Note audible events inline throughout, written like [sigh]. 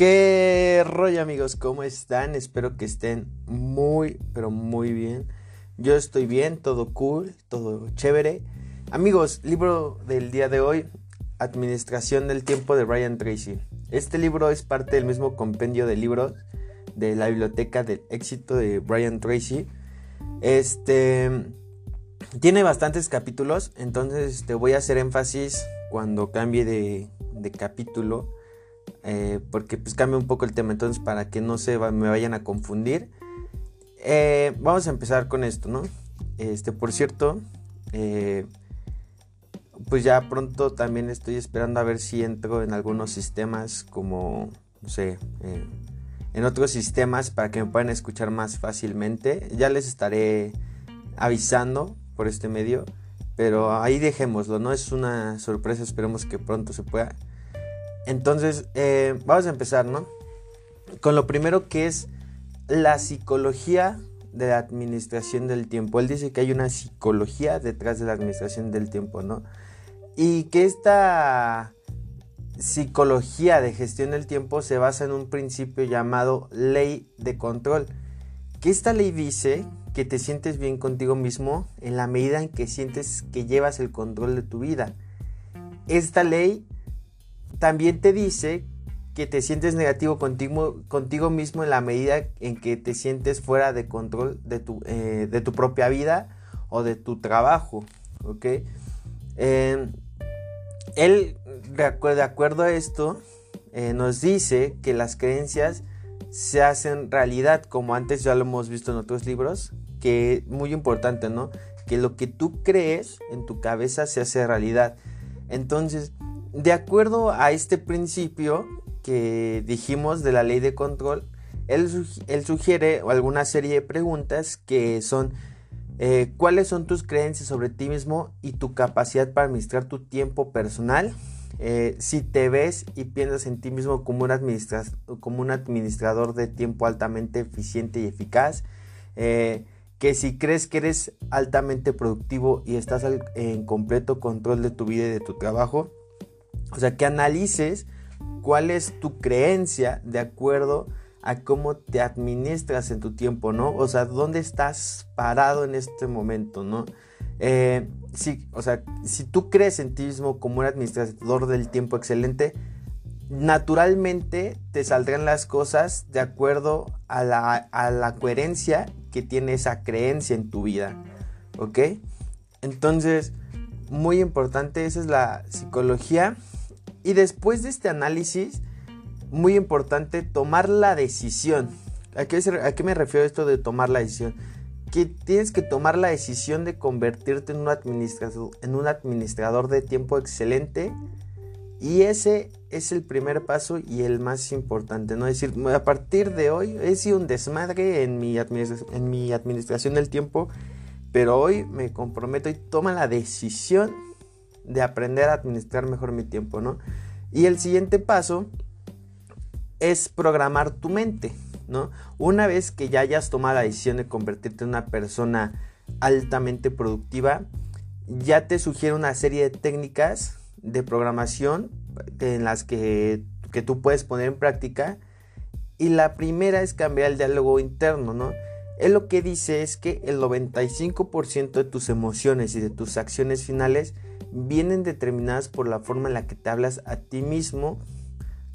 ¿Qué rollo amigos? ¿Cómo están? Espero que estén muy, pero muy bien. Yo estoy bien, todo cool, todo chévere. Amigos, libro del día de hoy, Administración del Tiempo de Brian Tracy. Este libro es parte del mismo compendio de libros de la biblioteca del éxito de Brian Tracy. Este tiene bastantes capítulos, entonces te voy a hacer énfasis cuando cambie de, capítulo, eh, porque pues cambia un poco el tema, entonces para que no se me vayan a confundir. Eh, vamos a empezar con esto, ¿no? Este, por cierto, eh, pues ya pronto también estoy esperando a ver si entro en algunos sistemas como, no sé, en otros sistemas para que me puedan escuchar más fácilmente. Ya les estaré avisando por este medio. Pero ahí dejémoslo, no es una sorpresa, esperemos que pronto se pueda. Entonces, eh, vamos a empezar, ¿no? Con lo primero que es la psicología de la administración del tiempo. Él dice que hay una psicología detrás de la administración del tiempo, ¿no? Y que esta psicología de gestión del tiempo se basa en un principio llamado ley de control. Que esta ley dice que te sientes bien contigo mismo en la medida en que sientes que llevas el control de tu vida. Esta ley también te dice que te sientes negativo contigo, contigo mismo en la medida en que te sientes fuera de control de tu, eh, de tu propia vida o de tu trabajo. ¿ok? Eh, él, de acuerdo, a esto, eh, nos dice que las creencias se hacen realidad, como antes ya lo hemos visto en otros libros, que muy importante, ¿no? Que lo que tú crees en tu cabeza se hace realidad. Entonces, de acuerdo a este principio que dijimos de la ley de control, él, sugiere alguna serie de preguntas que son eh, cuáles son tus creencias sobre ti mismo y tu capacidad para administrar tu tiempo personal. Eh, si te ves y piensas en ti mismo como un, como un administrador de tiempo altamente eficiente y eficaz. Eh, que si crees que eres altamente productivo y estás en completo control de tu vida y de tu trabajo, o sea, que analices cuál es tu creencia de acuerdo a cómo te administras en tu tiempo, ¿no? O sea, dónde estás parado en este momento, ¿no? Eh, sí, o sea, si tú crees en ti mismo como un administrador del tiempo excelente, naturalmente te saldrán las cosas de acuerdo a la, a la coherencia que tiene esa creencia en tu vida. ¿Ok? Entonces, muy importante, esa es la psicología. Y después de este análisis, muy importante tomar la decisión. ¿A qué, ¿A qué, me refiero esto de tomar la decisión? Que tienes que tomar la decisión de convertirte en un administrador, en un administrador de tiempo excelente y ese es el primer paso y el más importante, ¿no? Es decir, a partir de hoy he sido un desmadre en mi, en mi administración del tiempo, pero hoy me comprometo y toma la decisión de aprender a administrar mejor mi tiempo, ¿no? Y el siguiente paso es programar tu mente, ¿no? Una vez que ya hayas tomado la decisión de convertirte en una persona altamente productiva, ya te sugiero una serie de técnicas de programación en las que, que tú puedes poner en práctica. Y la primera es cambiar el diálogo interno, ¿no? Él lo que dice es que el 95% de tus emociones y de tus acciones finales vienen determinadas por la forma en la que te hablas a ti mismo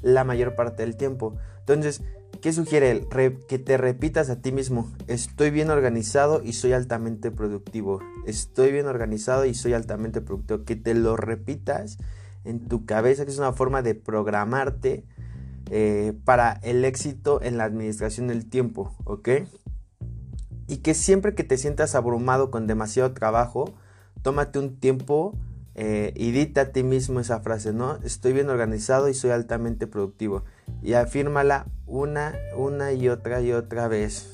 la mayor parte del tiempo. Entonces, ¿qué sugiere él? que te repitas a ti mismo, estoy bien organizado y soy altamente productivo. Estoy bien organizado y soy altamente productivo. Que te lo repitas en tu cabeza, que es una forma de programarte eh, para el éxito en la administración del tiempo, ¿ok? Y que siempre que te sientas abrumado con demasiado trabajo, tómate un tiempo eh, y dite a ti mismo esa frase, ¿no? Estoy bien organizado y soy altamente productivo. Y afírmala una, una y otra y otra vez.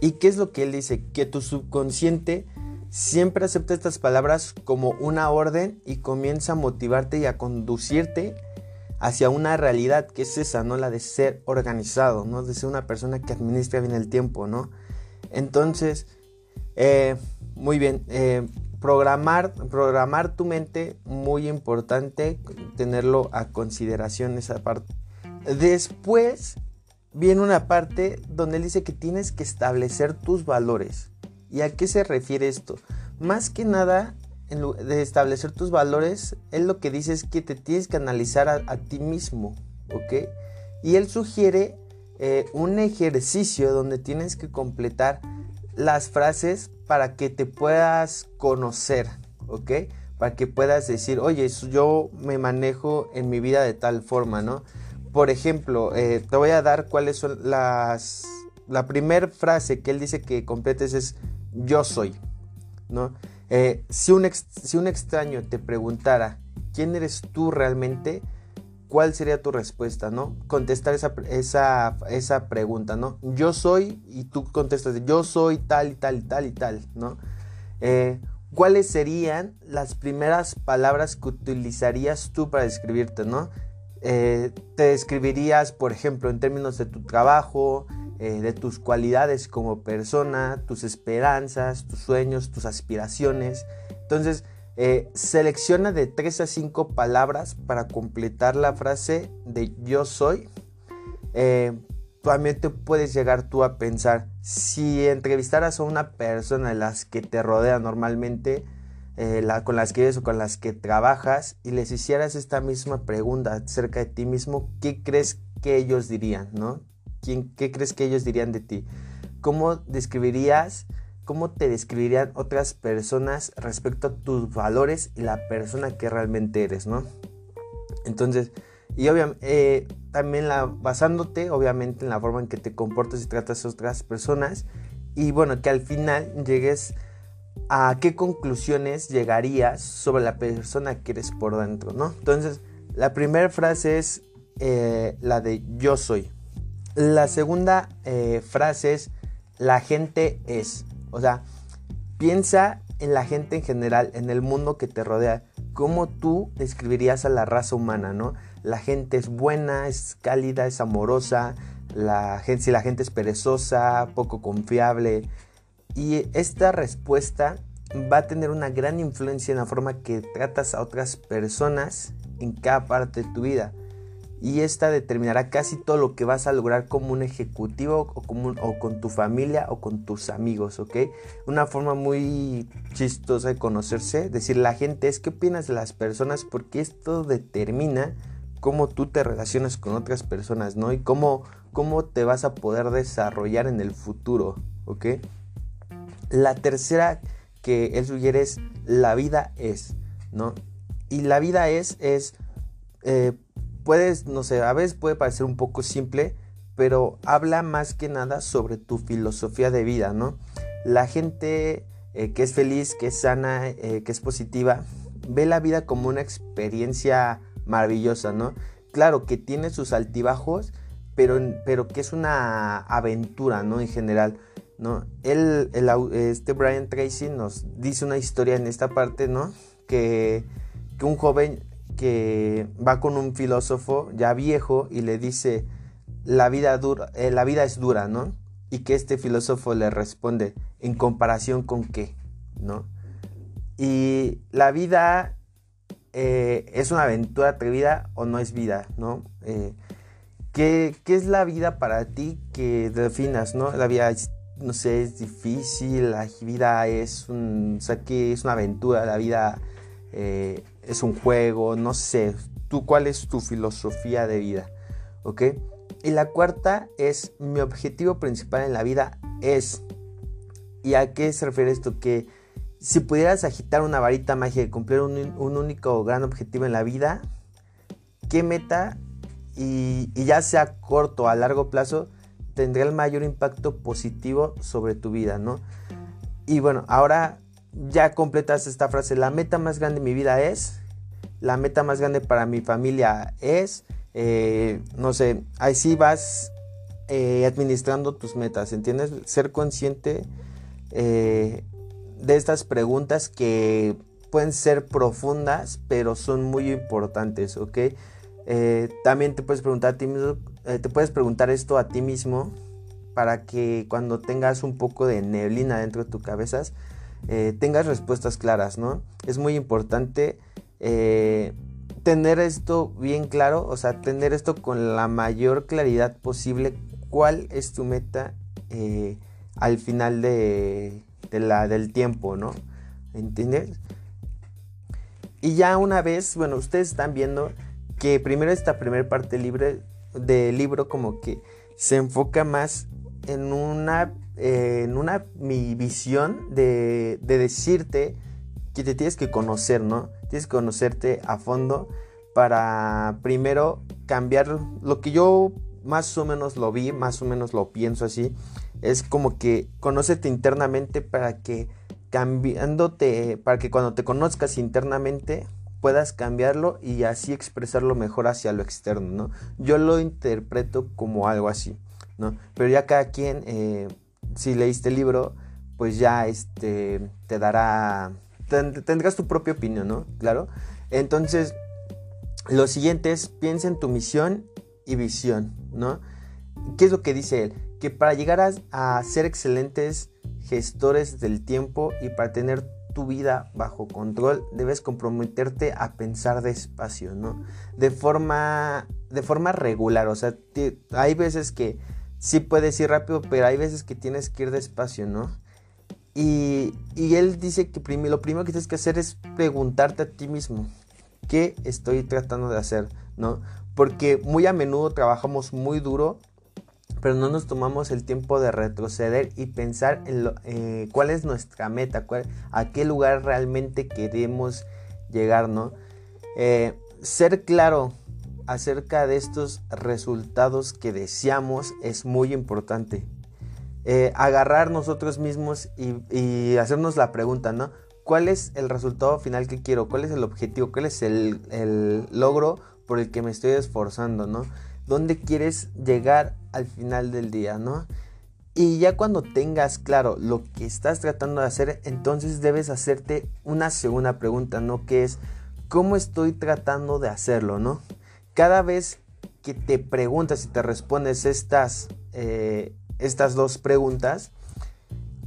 ¿Y qué es lo que él dice? Que tu subconsciente siempre acepta estas palabras como una orden y comienza a motivarte y a conducirte hacia una realidad que es esa, ¿no? La de ser organizado, ¿no? De ser una persona que administra bien el tiempo, ¿no? Entonces, eh, muy bien, eh, programar, programar tu mente, muy importante tenerlo a consideración esa parte. Después viene una parte donde él dice que tienes que establecer tus valores. ¿Y a qué se refiere esto? Más que nada, de establecer tus valores, él lo que dice es que te tienes que analizar a, ti mismo, ¿ok? Y él sugiere eh, un ejercicio donde tienes que completar las frases para que te puedas conocer, ¿ok? Para que puedas decir, oye, yo me manejo en mi vida de tal forma, ¿no? Por ejemplo, eh, te voy a dar cuáles son las... La primera frase que él dice que completes es yo soy, ¿no? Eh, si, un si un extraño te preguntara quién eres tú realmente, ¿cuál sería tu respuesta, no? Contestar esa, esa, esa, pregunta, ¿no? Yo soy, y tú contestas, yo soy tal y tal y tal y tal, ¿no? Eh, ¿Cuáles serían las primeras palabras que utilizarías tú para describirte, no? Eh, te describirías, por ejemplo, en términos de tu trabajo, eh, de tus cualidades como persona, tus esperanzas, tus sueños, tus aspiraciones. Entonces, eh, selecciona de 3 a 5 palabras para completar la frase de yo soy. Eh, también te puedes llegar tú a pensar, si entrevistaras a una persona de las que te rodea normalmente, eh, con las que vives o con las que trabajas, y les hicieras esta misma pregunta acerca de ti mismo, ¿qué crees que ellos dirían? ¿no? ¿Quién, ¿Qué crees que ellos dirían de ti? ¿Cómo describirías cómo te describirían otras personas respecto a tus valores y la persona que realmente eres, ¿no? Entonces, y obviamente, eh, también la, basándote obviamente en la forma en que te comportas y tratas a otras personas y bueno, que al final llegues a qué conclusiones llegarías sobre la persona que eres por dentro, ¿no? Entonces, la primera frase es eh, la de yo soy. La segunda eh, frase es la gente es. O sea, piensa en la gente en general, en el mundo que te rodea. ¿Cómo tú describirías a la raza humana, no? La gente es buena, es cálida, es amorosa. La gente, si la gente es perezosa, poco confiable. Y esta respuesta va a tener una gran influencia en la forma que tratas a otras personas en cada parte de tu vida y esta determinará casi todo lo que vas a lograr como un ejecutivo o, como o con tu familia o con tus amigos, ¿ok? Una forma muy chistosa de conocerse, decir la gente es qué opinas de las personas porque esto determina cómo tú te relacionas con otras personas, ¿no? Y cómo, cómo te vas a poder desarrollar en el futuro, ¿ok? La tercera que él sugiere es la vida es, ¿no? Y la vida es, es... Eh, puedes, no sé, a veces puede parecer un poco simple, pero habla más que nada sobre tu filosofía de vida, ¿no? La gente eh, que es feliz, que es sana, eh, que es positiva, ve la vida como una experiencia maravillosa, ¿no? Claro que tiene sus altibajos, pero, pero que es una aventura, ¿no? En general, ¿no? Él, este Brian Tracy nos dice una historia en esta parte, ¿no? Que, que un joven que va con un filósofo ya viejo y le dice, la vida, dura, eh, la vida es dura, ¿no? Y que este filósofo le responde, ¿en comparación con qué? ¿No? Y la vida eh, es una aventura atrevida o no es vida, ¿no? Eh, ¿qué, es la vida para ti que definas, ¿no? La vida, no sé, es difícil, la vida es un, o sea, que es una aventura, la vida es un juego, no sé, tú cuál es tu filosofía de vida, ¿ok? Y la cuarta es mi objetivo principal en la vida es, ¿y a qué se refiere esto? Que si pudieras agitar una varita mágica y cumplir un, único gran objetivo en la vida, ¿qué meta y, y ya sea corto o a largo plazo tendría el mayor impacto positivo sobre tu vida, ¿no? Y bueno, ahora ya completas esta frase, la meta más grande de mi vida es, la meta más grande para mi familia es, eh, no sé, así vas eh, administrando tus metas, ¿entiendes? Ser consciente eh, de estas preguntas que pueden ser profundas, pero son muy importantes, ¿ok? también te puedes preguntar a ti mismo, te puedes preguntar esto a ti mismo para que cuando tengas un poco de neblina dentro de tu cabeza, eh, tengas respuestas claras, ¿no? Es muy importante eh, tener esto bien claro, o sea, tener esto con la mayor claridad posible, cuál es tu meta eh, al final de, la, del tiempo, ¿no? ¿Entiendes? Y ya una vez, bueno, ustedes están viendo que primero esta primera parte libre del libro como que se enfoca más en una, eh, en una mi visión de, de decirte que te tienes que conocer, ¿no? Tienes que conocerte a fondo para primero cambiar lo que yo más o menos lo vi, más o menos lo pienso así. Es como que conócete internamente para que cambiándote, para que cuando te conozcas internamente puedas cambiarlo y así expresarlo mejor hacia lo externo, ¿no? Yo lo interpreto como algo así, ¿no? Pero ya cada quien, eh, si leíste el libro, pues ya este, te dará, tendrás tu propia opinión, ¿no? Claro. Entonces, lo siguiente es, piensa en tu misión y visión, ¿no? ¿Qué es lo que dice él? Que para llegar a, ser excelentes gestores del tiempo y para tener tu vida bajo control, debes comprometerte a pensar despacio, ¿no? De forma, de forma regular, o sea, hay veces que sí puedes ir rápido, pero hay veces que tienes que ir despacio, ¿no? Y, y él dice que lo primero que tienes que hacer es preguntarte a ti mismo, ¿qué estoy tratando de hacer? ¿No? Porque muy a menudo trabajamos muy duro, pero no nos tomamos el tiempo de retroceder y pensar en eh, cuál es nuestra meta, a qué lugar realmente queremos llegar, ¿no? Eh, ser claro acerca de estos resultados que deseamos es muy importante. Eh, agarrar nosotros mismos y, hacernos la pregunta, ¿no? ¿Cuál es el resultado final que quiero? ¿Cuál es el objetivo? ¿Cuál es el, el logro por el que me estoy esforzando, ¿no? ¿Dónde quieres llegar al final del día, ¿no? Y ya cuando tengas claro lo que estás tratando de hacer, entonces debes hacerte una segunda pregunta, ¿no? Que es, ¿cómo estoy tratando de hacerlo, ¿no? Cada vez que te preguntas y te respondes estas, eh, estas dos preguntas,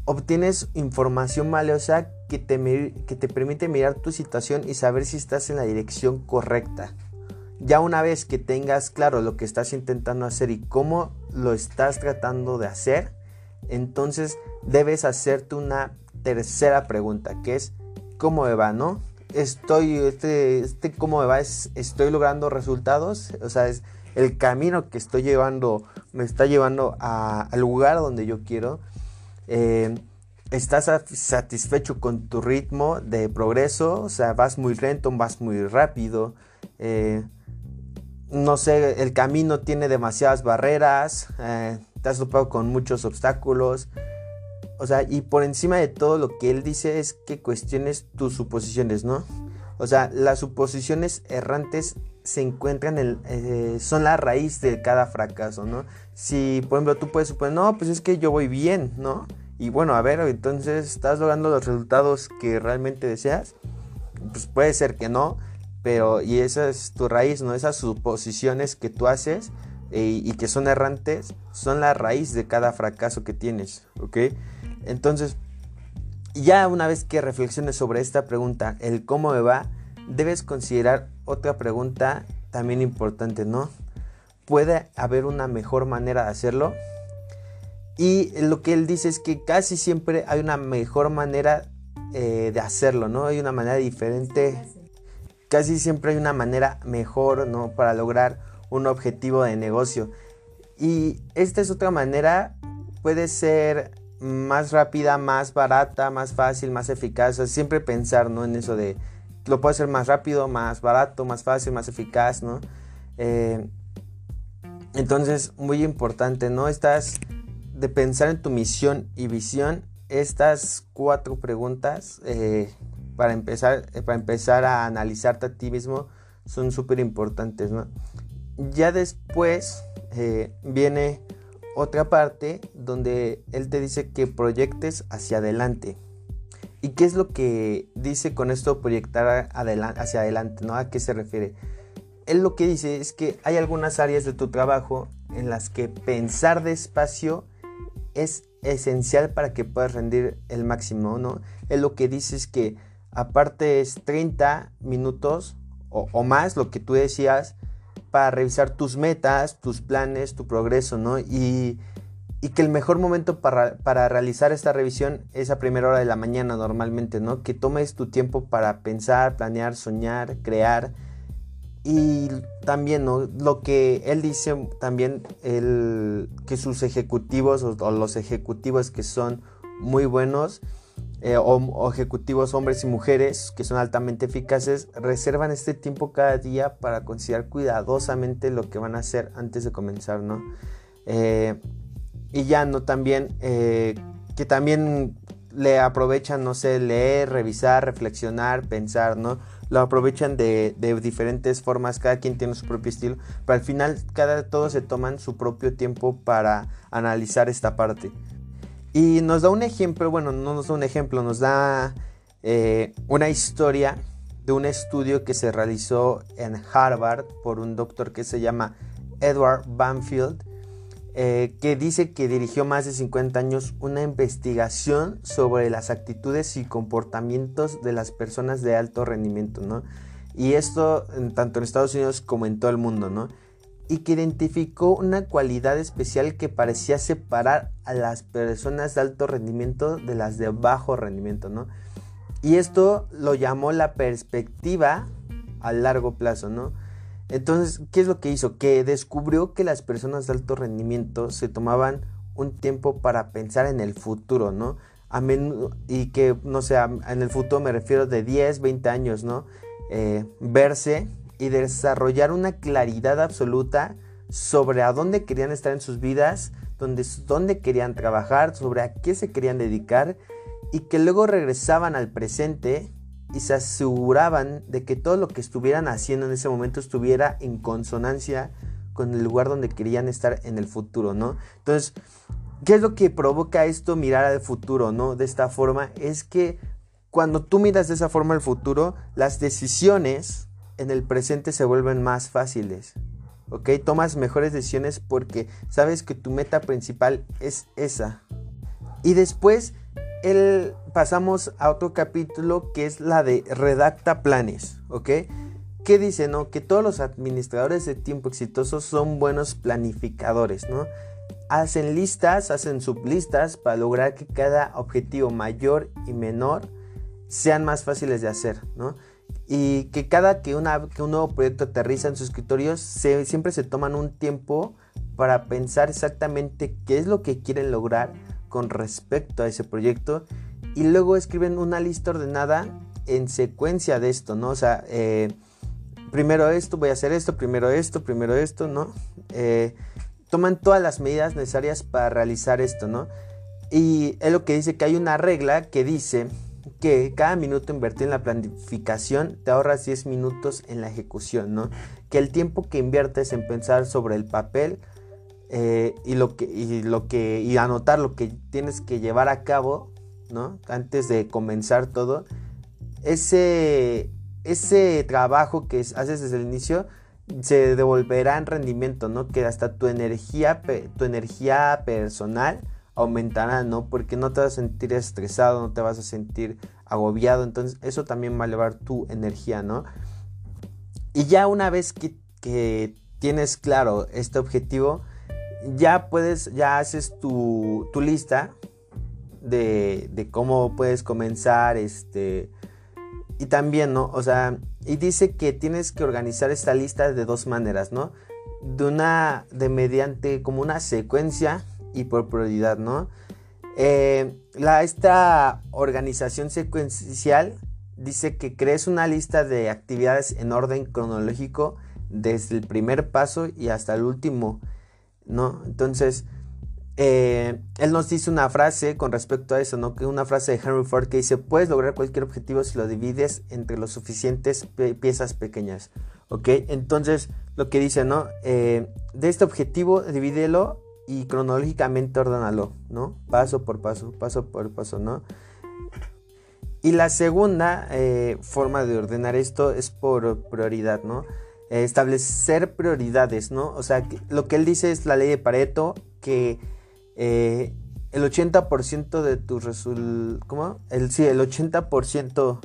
obtienes información valiosa que te, que te permite mirar tu situación y saber si estás en la dirección correcta. Ya una vez que tengas claro lo que estás intentando hacer y cómo lo estás tratando de hacer, entonces debes hacerte una tercera pregunta, que es ¿cómo me va, no? Estoy, este, este cómo me va es, estoy logrando resultados, o sea, es el camino que estoy llevando, me está llevando al lugar donde yo quiero. Eh, estás satisfecho con tu ritmo de progreso, o sea, vas muy lento, vas muy rápido. Eh, no sé, el camino tiene demasiadas barreras, eh, te has topado con muchos obstáculos. O sea, y por encima de todo lo que él dice es que cuestiones tus suposiciones, ¿no? O sea, las suposiciones errantes se encuentran en eh, son la raíz de cada fracaso, ¿no? Si, por ejemplo, tú puedes suponer, no, pues es que yo voy bien, ¿no? Y bueno, a ver, entonces, ¿estás logrando los resultados que realmente deseas? Pues puede ser que no, pero y esa es tu raíz, ¿no? Esas suposiciones que tú haces eh, y que son errantes son la raíz de cada fracaso que tienes, ¿ok? Entonces, ya una vez que reflexiones sobre esta pregunta, el cómo me va, debes considerar otra pregunta también importante, ¿no? ¿Puede haber una mejor manera de hacerlo? Y lo que él dice es que casi siempre hay una mejor manera eh, de hacerlo, ¿no? Hay una manera diferente casi siempre hay una manera mejor, ¿no? Para lograr un objetivo de negocio. Y esta es otra manera, puede ser más rápida, más barata, más fácil, más eficaz. siempre pensar, ¿no? En eso de, lo puedo hacer más rápido, más barato, más fácil, más eficaz, ¿no? Eh, entonces, muy importante, ¿no? Estás de pensar en tu misión y visión. Estas cuatro preguntas eh, para empezar, eh, para empezar a analizarte a ti mismo son súper importantes, ¿no? Ya después viene otra parte donde él te dice que proyectes hacia adelante. ¿Y qué es lo que dice con esto proyectar hacia adelante? ¿no? ¿A qué se refiere? Él lo que dice es que hay algunas áreas de tu trabajo en las que pensar despacio es esencial para que puedas rendir el máximo, ¿no? Él lo que dice es que aparte es 30 minutos o, más, lo que tú decías, para revisar tus metas, tus planes, tu progreso, ¿no? Y, y que el mejor momento para, para, realizar esta revisión es a primera hora de la mañana normalmente, ¿no? Que tomes tu tiempo para pensar, planear, soñar, crear. Y también, ¿no? Lo que él dice también, el, que sus ejecutivos o los ejecutivos que son muy buenos, eh, o, ejecutivos hombres y mujeres que son altamente eficaces reservan este tiempo cada día para considerar cuidadosamente lo que van a hacer antes de comenzar, ¿no? Eh, y ya, ¿no? También, eh, que también le aprovechan, no sé, leer, revisar, reflexionar, pensar, ¿no? Lo aprovechan de, de, diferentes formas, cada quien tiene su propio estilo, pero al final cada, todos se toman su propio tiempo para analizar esta parte. Y nos da un ejemplo, bueno, no nos da un ejemplo, nos da eh, una historia de un estudio que se realizó en Harvard por un doctor que se llama Edward Banfield, eh, que dice que dirigió más de 50 años una investigación sobre las actitudes y comportamientos de las personas de alto rendimiento, ¿no? Y esto tanto en Estados Unidos como en todo el mundo, ¿no? Y que identificó una cualidad especial que parecía separar a las personas de alto rendimiento de las de bajo rendimiento, ¿no? Y esto lo llamó la perspectiva a largo plazo, ¿no? Entonces, ¿qué es lo que hizo? Que descubrió que las personas de alto rendimiento se tomaban un tiempo para pensar en el futuro, ¿no? A menudo, y que, no sé, en el futuro me refiero de 10, 20 años, ¿no? Eh, verse y desarrollar una claridad absoluta sobre a dónde querían estar en sus vidas, dónde, dónde querían trabajar, sobre a qué se querían dedicar y que luego regresaban al presente y se aseguraban de que todo lo que estuvieran haciendo en ese momento estuviera en consonancia con el lugar donde querían estar en el futuro, ¿no? Entonces, ¿qué es lo que provoca esto mirar al futuro, ¿no? De esta forma, es que cuando tú miras de esa forma el futuro, las decisiones en el presente se vuelven más fáciles. ¿Ok? Tomas mejores decisiones porque sabes que tu meta principal es esa. Y después el, pasamos a otro capítulo que es la de redacta planes. ¿Ok? ¿Qué dice? No? Que todos los administradores de tiempo exitosos son buenos planificadores, ¿no? Hacen listas, hacen sublistas para lograr que cada objetivo mayor y menor sean más fáciles de hacer, ¿no? Y que cada que, un nuevo proyecto aterriza en sus escritorios, siempre se toman un tiempo para pensar exactamente qué es lo que quieren lograr con respecto a ese proyecto y luego escriben una lista ordenada en secuencia de esto, ¿no? O sea, eh, primero esto, voy a hacer esto, primero esto, primero esto, ¿no? Eh, toman todas las medidas necesarias para realizar esto, ¿no? Y es lo que dice que hay una regla que dice que cada minuto invertido en la planificación te ahorras 10 minutos en la ejecución, ¿no? Que el tiempo que inviertes en pensar sobre el papel eh, y, lo que, y, lo que, y anotar lo que tienes que llevar a cabo, ¿no? Antes de comenzar todo, ese, ese trabajo que haces desde el inicio se devolverá en rendimiento, ¿no? Que hasta tu energía, tu energía personal aumentará, ¿no? Porque no te vas a sentir estresado, no te vas a sentir agobiado, entonces eso también va a elevar tu energía, ¿no? Y ya una vez que, tienes claro este objetivo, ya puedes, ya haces tu, lista de, de, cómo puedes comenzar, este, y también, ¿no? O sea, y dice que tienes que organizar esta lista de dos maneras, ¿no? De una, de mediante como una secuencia y por prioridad, ¿no? Eh, la, esta organización secuencial dice que crees una lista de actividades en orden cronológico desde el primer paso y hasta el último, ¿no? Entonces, eh, él nos dice una frase con respecto a eso, ¿no? Que una frase de Henry Ford que dice, puedes lograr cualquier objetivo si lo divides entre los suficientes piezas pequeñas, ¿ok? Entonces, lo que dice, ¿no? Eh, de este objetivo, divídelo y cronológicamente ordénalo, ¿no? Paso por paso, paso por paso, ¿no? Y la segunda eh, forma de ordenar esto es por prioridad, ¿no? establecer prioridades, ¿no? O sea, lo que él dice es la ley de Pareto, que eh, el 80% de tus resultados, ¿cómo? El, sí, el 80%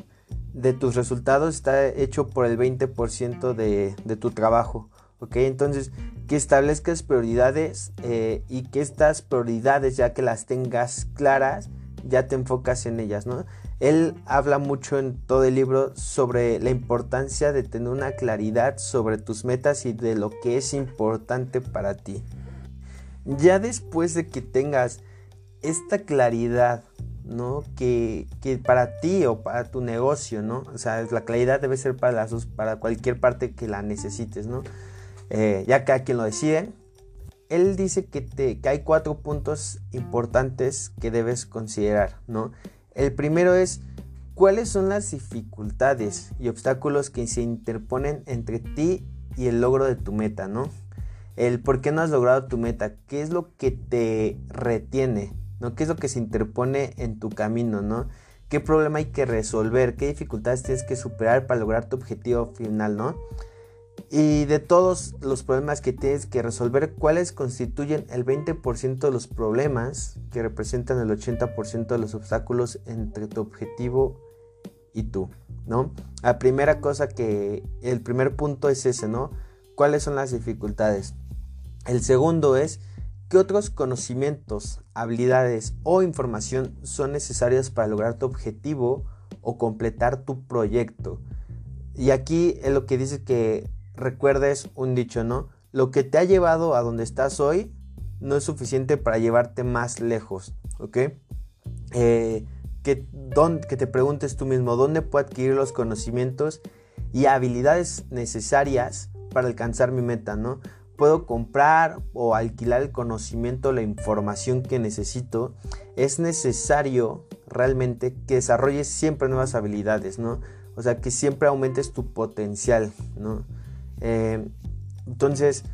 de tus resultados está hecho por el 20% de, de, tu trabajo. ¿Ok? Entonces, que establezcas prioridades eh, y que estas prioridades, ya que las tengas claras, ya te enfocas en ellas, ¿no? Él habla mucho en todo el libro sobre la importancia de tener una claridad sobre tus metas y de lo que es importante para ti. Ya después de que tengas esta claridad, ¿no? Que, para ti o para tu negocio, ¿no? O sea, la claridad debe ser para, las para cualquier parte que la necesites, ¿no? Eh, ya cada quien lo decide. Él dice que, te, que hay cuatro puntos importantes que debes considerar, ¿no? El primero es cuáles son las dificultades y obstáculos que se interponen entre ti y el logro de tu meta, ¿no? El por qué no has logrado tu meta, qué es lo que te retiene, ¿no? ¿Qué es lo que se interpone en tu camino, ¿no? ¿Qué problema hay que resolver? ¿Qué dificultades tienes que superar para lograr tu objetivo final, ¿no? Y de todos los problemas que tienes que resolver, ¿cuáles constituyen el 20% de los problemas que representan el 80% de los obstáculos entre tu objetivo y tú? ¿No? La primera cosa que, el primer punto es ese, ¿no? ¿Cuáles son las dificultades? El segundo es, ¿qué otros conocimientos, habilidades o información son necesarias para lograr tu objetivo o completar tu proyecto? Y aquí es lo que dice que recuerdes un dicho, ¿no? Lo que te ha llevado a donde estás hoy no es suficiente para llevarte más lejos, ¿ok? Eh, que, que te preguntes tú mismo, ¿dónde puedo adquirir los conocimientos y habilidades necesarias para alcanzar mi meta, ¿no? Puedo comprar o alquilar el conocimiento, la información que necesito. Es necesario realmente que desarrolles siempre nuevas habilidades, ¿no? O sea, que siempre aumentes tu potencial, ¿no? Eh, entonces,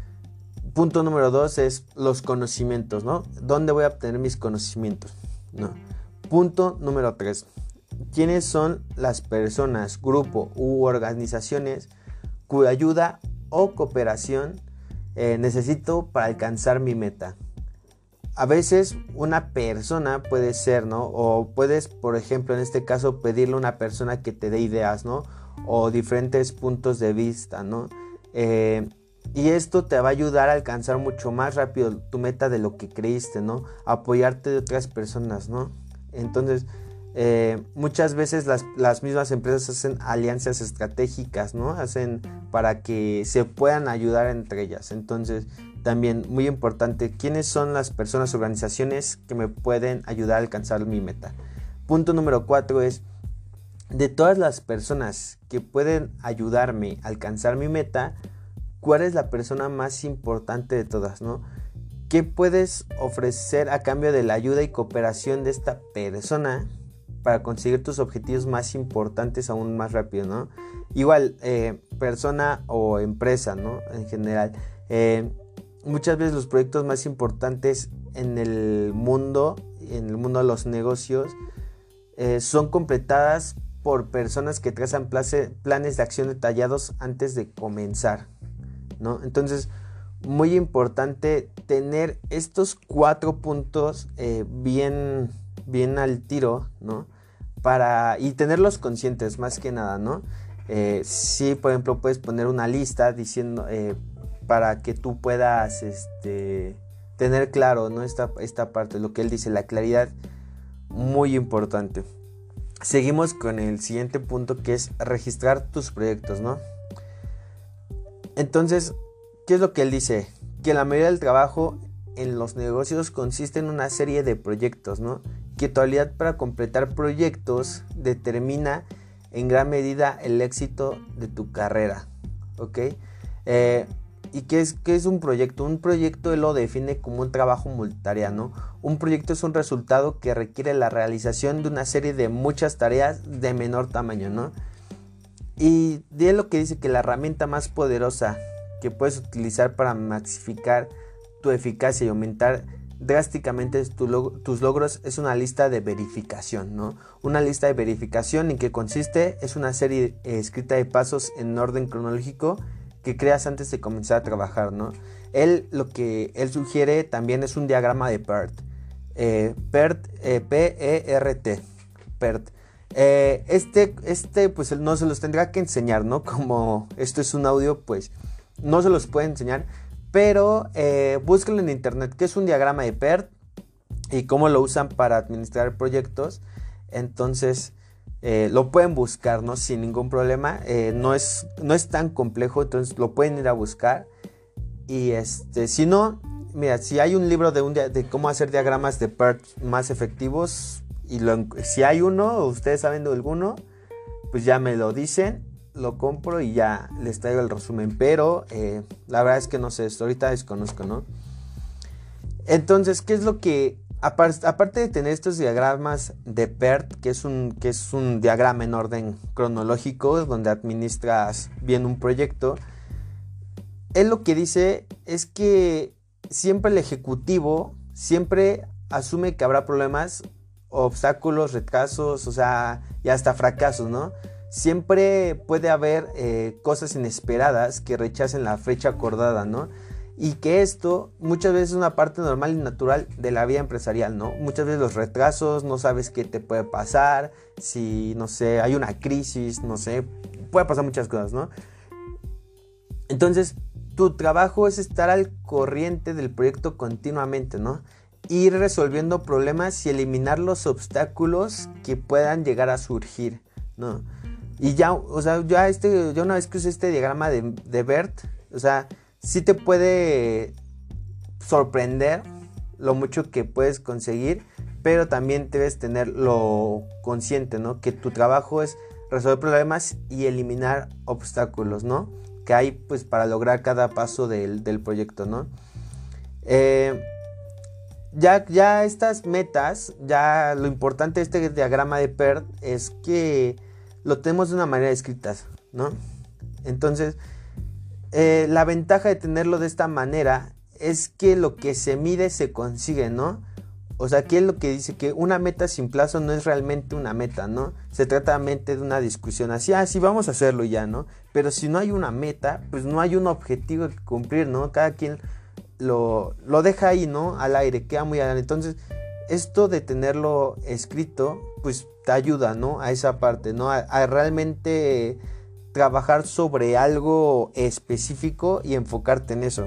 punto número dos es los conocimientos, ¿no? ¿Dónde voy a obtener mis conocimientos? ¿No? Punto número tres. ¿Quiénes son las personas, grupo u organizaciones cuya ayuda o cooperación eh, necesito para alcanzar mi meta? A veces una persona puede ser, ¿no? O puedes, por ejemplo, en este caso, pedirle a una persona que te dé ideas, ¿no? O diferentes puntos de vista, ¿no? Eh, y esto te va a ayudar a alcanzar mucho más rápido tu meta de lo que creíste, ¿no? Apoyarte de otras personas, ¿no? Entonces, eh, muchas veces las, las, mismas empresas hacen alianzas estratégicas, ¿no? Hacen para que se puedan ayudar entre ellas. Entonces, también muy importante, ¿quiénes son las personas, organizaciones que me pueden ayudar a alcanzar mi meta? Punto número cuatro es, de todas las personas que pueden ayudarme a alcanzar mi meta, ¿cuál es la persona más importante de todas, no? ¿Qué puedes ofrecer a cambio de la ayuda y cooperación de esta persona para conseguir tus objetivos más importantes aún más rápido, no? Igual, eh, persona o empresa, ¿no? En general. Eh, muchas veces los proyectos más importantes en el mundo, en el mundo de los negocios, eh, son completadas por personas que trazan planes de acción detallados antes de comenzar. ¿no? Entonces, muy importante tener estos cuatro puntos eh, bien, bien al tiro, ¿no? Para, y tenerlos conscientes más que nada, ¿no? Eh, si, por ejemplo, puedes poner una lista diciendo, eh, para que tú puedas este, tener claro, ¿no? Esta, esta parte, lo que él dice, la claridad, muy importante seguimos con el siguiente punto que es registrar tus proyectos, ¿no? Entonces, ¿qué es lo que él dice? Que la mayoría del trabajo en los negocios consiste en una serie de proyectos, ¿no? Que tu habilidad para completar proyectos determina en gran medida el éxito de tu carrera, ¿ok? Eh, ¿Y qué es, qué es un proyecto? Un proyecto él lo define como un trabajo multitariano. Un proyecto es un resultado que requiere la realización de una serie de muchas tareas de menor tamaño, ¿no? Y de lo que dice que la herramienta más poderosa que puedes utilizar para maxificar tu eficacia y aumentar drásticamente tus logros es una lista de verificación, ¿no? Una lista de verificación en que consiste es una serie escrita de pasos en orden cronológico que creas antes de comenzar a trabajar, ¿no? Él lo que él sugiere también es un diagrama de PERT. Eh, PERT, eh, P-E-R-T. PERT. Eh, este, este, pues no se los tendrá que enseñar, ¿no? [laughs] Como esto es un audio, pues no se los puede enseñar. Pero búsquenlo en internet, que es un diagrama de PERT y cómo lo usan para administrar proyectos. Entonces, eh, lo pueden buscar, ¿no? Sin ningún problema. Eh, no, es, no es tan complejo, entonces lo pueden ir a buscar. Y este, si no, mira, si hay un libro de, un, de cómo hacer diagramas de PERT más efectivos, y si hay uno, ustedes saben de alguno, pues ya me lo dicen, lo compro y ya les traigo el resumen. Pero eh, la verdad es que no sé, ahorita desconozco, ¿no? Entonces, ¿qué es lo que Aparte de tener estos diagramas de PERT, que es, un, que es un diagrama en orden cronológico donde administras bien un proyecto, él lo que dice es que siempre el ejecutivo siempre asume que habrá problemas, obstáculos, retrasos, o sea, y hasta fracasos, ¿no? Siempre puede haber eh, cosas inesperadas que rechacen la fecha acordada, ¿no? Y que esto muchas veces es una parte normal y natural de la vida empresarial, ¿no? Muchas veces los retrasos, no sabes qué te puede pasar, si, no sé, hay una crisis, no sé, puede pasar muchas cosas, ¿no? Entonces, tu trabajo es estar al corriente del proyecto continuamente, ¿no? Ir resolviendo problemas y eliminar los obstáculos que puedan llegar a surgir, ¿no? Y ya, o sea, ya este, yo una vez que usé este diagrama de, de Bert, o sea, sí te puede sorprender lo mucho que puedes conseguir, pero también debes tener lo consciente, ¿no? Que tu trabajo es resolver problemas y eliminar obstáculos, ¿no? Que hay pues para lograr cada paso del, proyecto, ¿no? Eh, ya, ya estas metas, ya lo importante de este diagrama de PERT es que lo tenemos de una manera escrita, ¿no? Entonces, eh, la ventaja de tenerlo de esta manera es que lo que se mide se consigue, ¿no? O sea, aquí es lo que dice que una meta sin plazo no es realmente una meta, ¿no? Se trata de una discusión así, ah, vamos a hacerlo ya, ¿no? Pero si no hay una meta, pues no hay un objetivo que cumplir, ¿no? Cada quien lo, lo deja ahí, ¿no? Al aire, queda muy al Entonces, esto de tenerlo escrito, pues te ayuda, ¿no? A esa parte, ¿no? a realmente trabajar sobre algo específico y enfocarte en eso.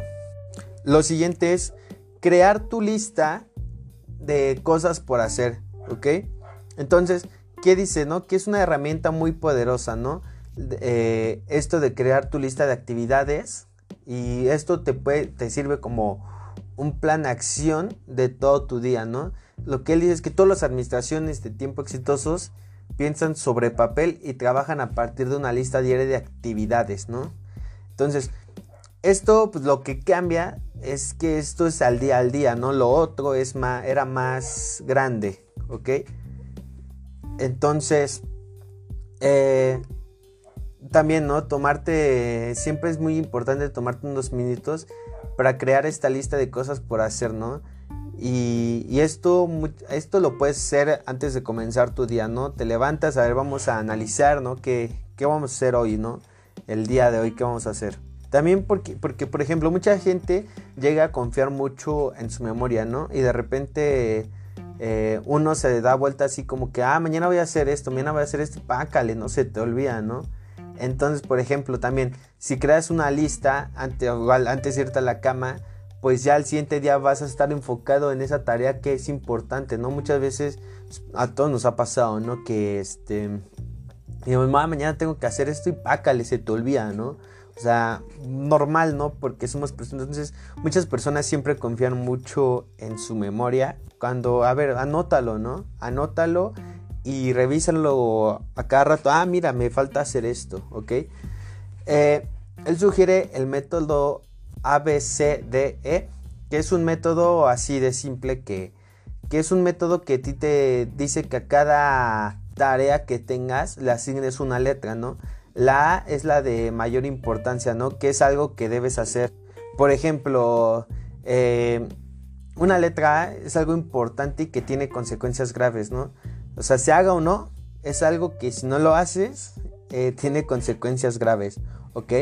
Lo siguiente es crear tu lista de cosas por hacer, ¿ok? Entonces, ¿qué dice, no? Que es una herramienta muy poderosa, ¿no? Eh, esto de crear tu lista de actividades y esto te, puede, te sirve como un plan de acción de todo tu día, ¿no? Lo que él dice es que todas las administraciones de tiempo exitosos piensan sobre papel y trabajan a partir de una lista diaria de actividades, ¿no? Entonces, esto pues lo que cambia es que esto es al día al día, ¿no? Lo otro es más, era más grande, ¿ok? Entonces, eh, también, ¿no? Tomarte, siempre es muy importante tomarte unos minutos para crear esta lista de cosas por hacer, ¿no? Y, esto, esto lo puedes hacer antes de comenzar tu día, ¿no? Te levantas, a ver, vamos a analizar, ¿no? ¿Qué, qué vamos a hacer hoy, ¿no? El día de hoy, ¿qué vamos a hacer? También porque, porque, por ejemplo, mucha gente llega a confiar mucho en su memoria, ¿no? Y de repente eh, uno se da vuelta así como que, ah, mañana voy a hacer esto, mañana voy a hacer esto, pácale, no se te olvida, ¿no? Entonces, por ejemplo, también, si creas una lista antes, antes de irte a la cama, pues ya al siguiente día vas a estar enfocado en esa tarea que es importante, ¿no? Muchas veces a todos nos ha pasado, ¿no? Que este, mamá, mañana tengo que hacer esto y pácale, se te olvida, ¿no? O sea, normal, ¿no? Porque somos personas. Entonces, muchas personas siempre confían mucho en su memoria. Cuando, a ver, anótalo, ¿no? Anótalo y revísalo a cada rato. Ah, mira, me falta hacer esto, ¿ok? Eh, él sugiere el método ABCDE, que es un método así de simple que, que es un método que a ti te dice que a cada tarea que tengas le asignes una letra, ¿no? La A es la de mayor importancia, ¿no? Que es algo que debes hacer. Por ejemplo, eh, una letra A es algo importante y que tiene consecuencias graves, ¿no? O sea, se haga o no, es algo que si no lo haces, eh, tiene consecuencias graves, ¿ok?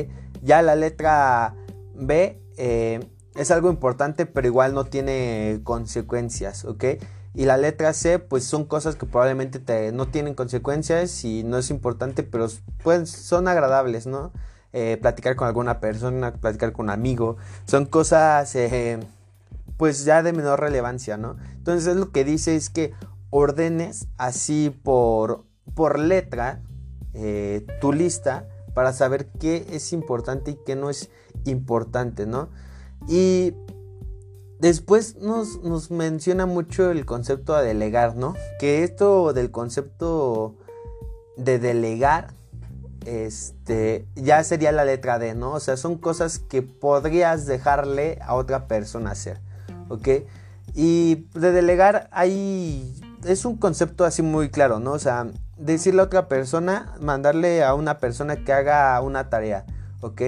Ya la letra B eh, es algo importante, pero igual no tiene consecuencias, ¿ok? Y la letra C, pues son cosas que probablemente te, no tienen consecuencias y no es importante, pero pues, son agradables, ¿no? Eh, platicar con alguna persona, platicar con un amigo, son cosas eh, pues ya de menor relevancia, ¿no? Entonces lo que dice es que ordenes así por, por letra tu lista para saber qué es importante y qué no es importante, ¿no? Y después nos, nos, menciona mucho el concepto de delegar, ¿no? Que esto del concepto de delegar, este, ya sería la letra D, ¿no? O sea, son cosas que podrías dejarle a otra persona hacer, ¿ok? Y de delegar hay, es un concepto así muy claro, ¿no? O sea, decirle a otra persona, mandarle a una persona que haga una tarea, ¿ok?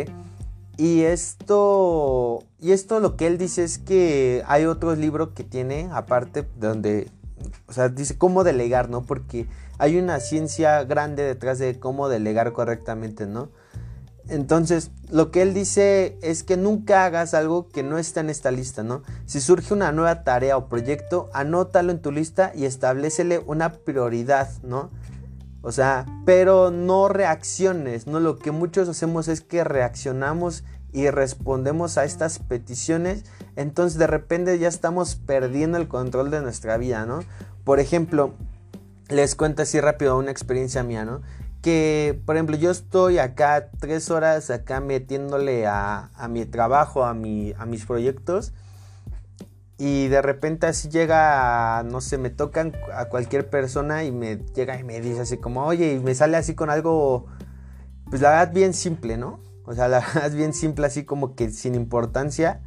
Y esto, y esto lo que él dice es que hay otros libros que tiene aparte donde, o sea, dice cómo delegar, ¿no? Porque hay una ciencia grande detrás de cómo delegar correctamente, ¿no? Entonces, lo que él dice es que nunca hagas algo que no está en esta lista, ¿no? Si surge una nueva tarea o proyecto, anótalo en tu lista y establecele una prioridad, ¿no? O sea, pero no reacciones, ¿no? Lo que muchos hacemos es que reaccionamos y respondemos a estas peticiones, entonces de repente ya estamos perdiendo el control de nuestra vida, ¿no? Por ejemplo, les cuento así rápido una experiencia mía, ¿no? Que, por ejemplo, yo estoy acá tres horas acá metiéndole a, a mi trabajo, a, mi, a mis proyectos y de repente así llega, no sé, me tocan a cualquier persona y me llega y me dice así como, oye, y me sale así con algo, pues la verdad bien simple, ¿no? O sea, la [laughs] verdad es bien simple, así como que sin importancia.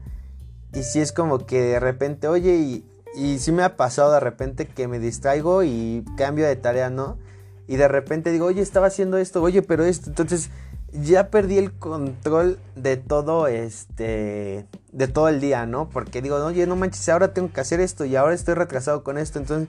Y si es como que de repente, oye, y, y sí me ha pasado de repente que me distraigo y cambio de tarea, ¿no? Y de repente digo, oye, estaba haciendo esto, oye, pero esto. Entonces ya perdí el control de todo este de todo el día, ¿no? Porque digo, oye, no manches, ahora tengo que hacer esto y ahora estoy retrasado con esto, entonces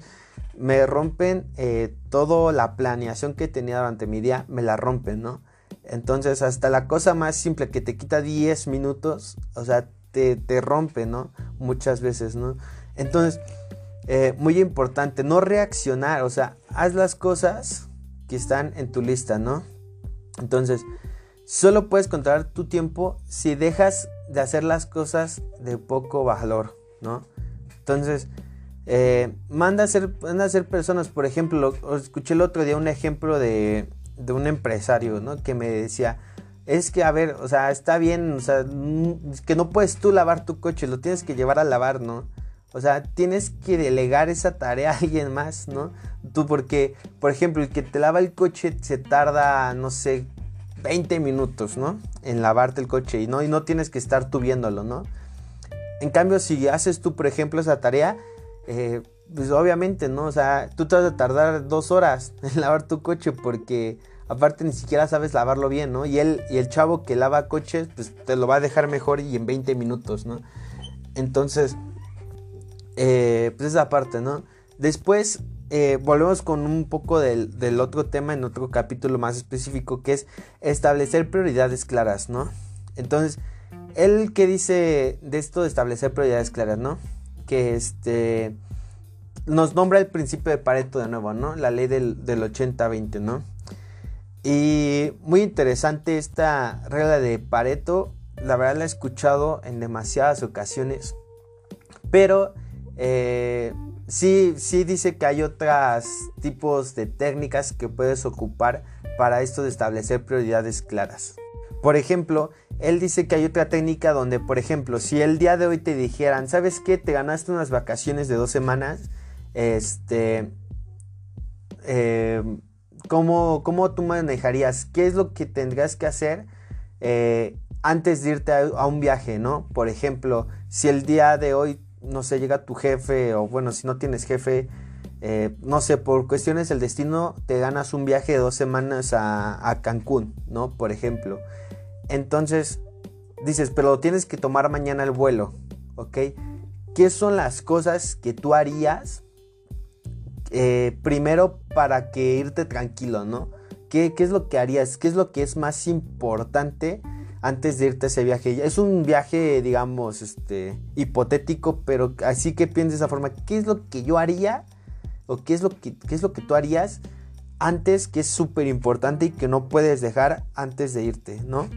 me rompen eh, toda la planeación que tenía durante mi día, me la rompen, ¿no? Entonces hasta la cosa más simple que te quita 10 minutos, o sea, te, te rompe, ¿no? Muchas veces, ¿no? Entonces, eh, muy importante, no reaccionar, o sea, haz las cosas que están en tu lista, ¿no? Entonces, Solo puedes controlar tu tiempo si dejas de hacer las cosas de poco valor, ¿no? Entonces, eh, manda, a ser, manda a ser personas, por ejemplo, escuché el otro día un ejemplo de, de un empresario, ¿no? Que me decía, es que, a ver, o sea, está bien, o sea, que no puedes tú lavar tu coche, lo tienes que llevar a lavar, ¿no? O sea, tienes que delegar esa tarea a alguien más, ¿no? Tú porque, por ejemplo, el que te lava el coche se tarda, no sé, 20 minutos, ¿no? En lavarte el coche y no, y no tienes que estar tú viéndolo, ¿no? En cambio, si haces tú, por ejemplo, esa tarea, eh, pues obviamente, ¿no? O sea, tú te vas a tardar dos horas [laughs] en lavar tu coche porque aparte ni siquiera sabes lavarlo bien, ¿no? Y, él, y el chavo que lava coches, pues te lo va a dejar mejor y en 20 minutos, ¿no? Entonces, eh, pues esa parte, ¿no? Después, eh, volvemos con un poco del, otro tema en otro capítulo más específico que es establecer prioridades claras, ¿no? Entonces, él que dice de esto de establecer prioridades claras, ¿no? Que este nos nombra el principio de Pareto de nuevo, ¿no? La ley del, del 80-20, ¿no? Y muy interesante esta regla de Pareto, la verdad la he escuchado en demasiadas ocasiones, pero eh, Sí, sí dice que hay otros tipos de técnicas que puedes ocupar para esto de establecer prioridades claras. Por ejemplo, él dice que hay otra técnica donde, por ejemplo, si el día de hoy te dijeran, ¿sabes qué? Te ganaste unas vacaciones de dos semanas, este, eh, ¿cómo, tú manejarías? ¿Qué es lo que tendrías que hacer eh, antes de irte a, a un viaje, no? Por ejemplo, si el día de hoy no sé, llega tu jefe o bueno, si no tienes jefe, eh, no sé, por cuestiones del destino, te ganas un viaje de dos semanas a, Cancún, ¿no? Por ejemplo. Entonces, dices, pero tienes que tomar mañana el vuelo, ¿ok? ¿Qué son las cosas que tú harías eh, primero para que irte tranquilo, ¿no? ¿Qué, ¿Qué, es lo que harías? ¿Qué es lo que es más importante antes de irte a ese viaje. Es un viaje, digamos, este, hipotético, pero así que pienses de esa forma, ¿qué es lo que yo haría? ¿O qué es lo que, qué es lo que tú harías antes, que es súper importante y que no puedes dejar antes de irte, ¿no?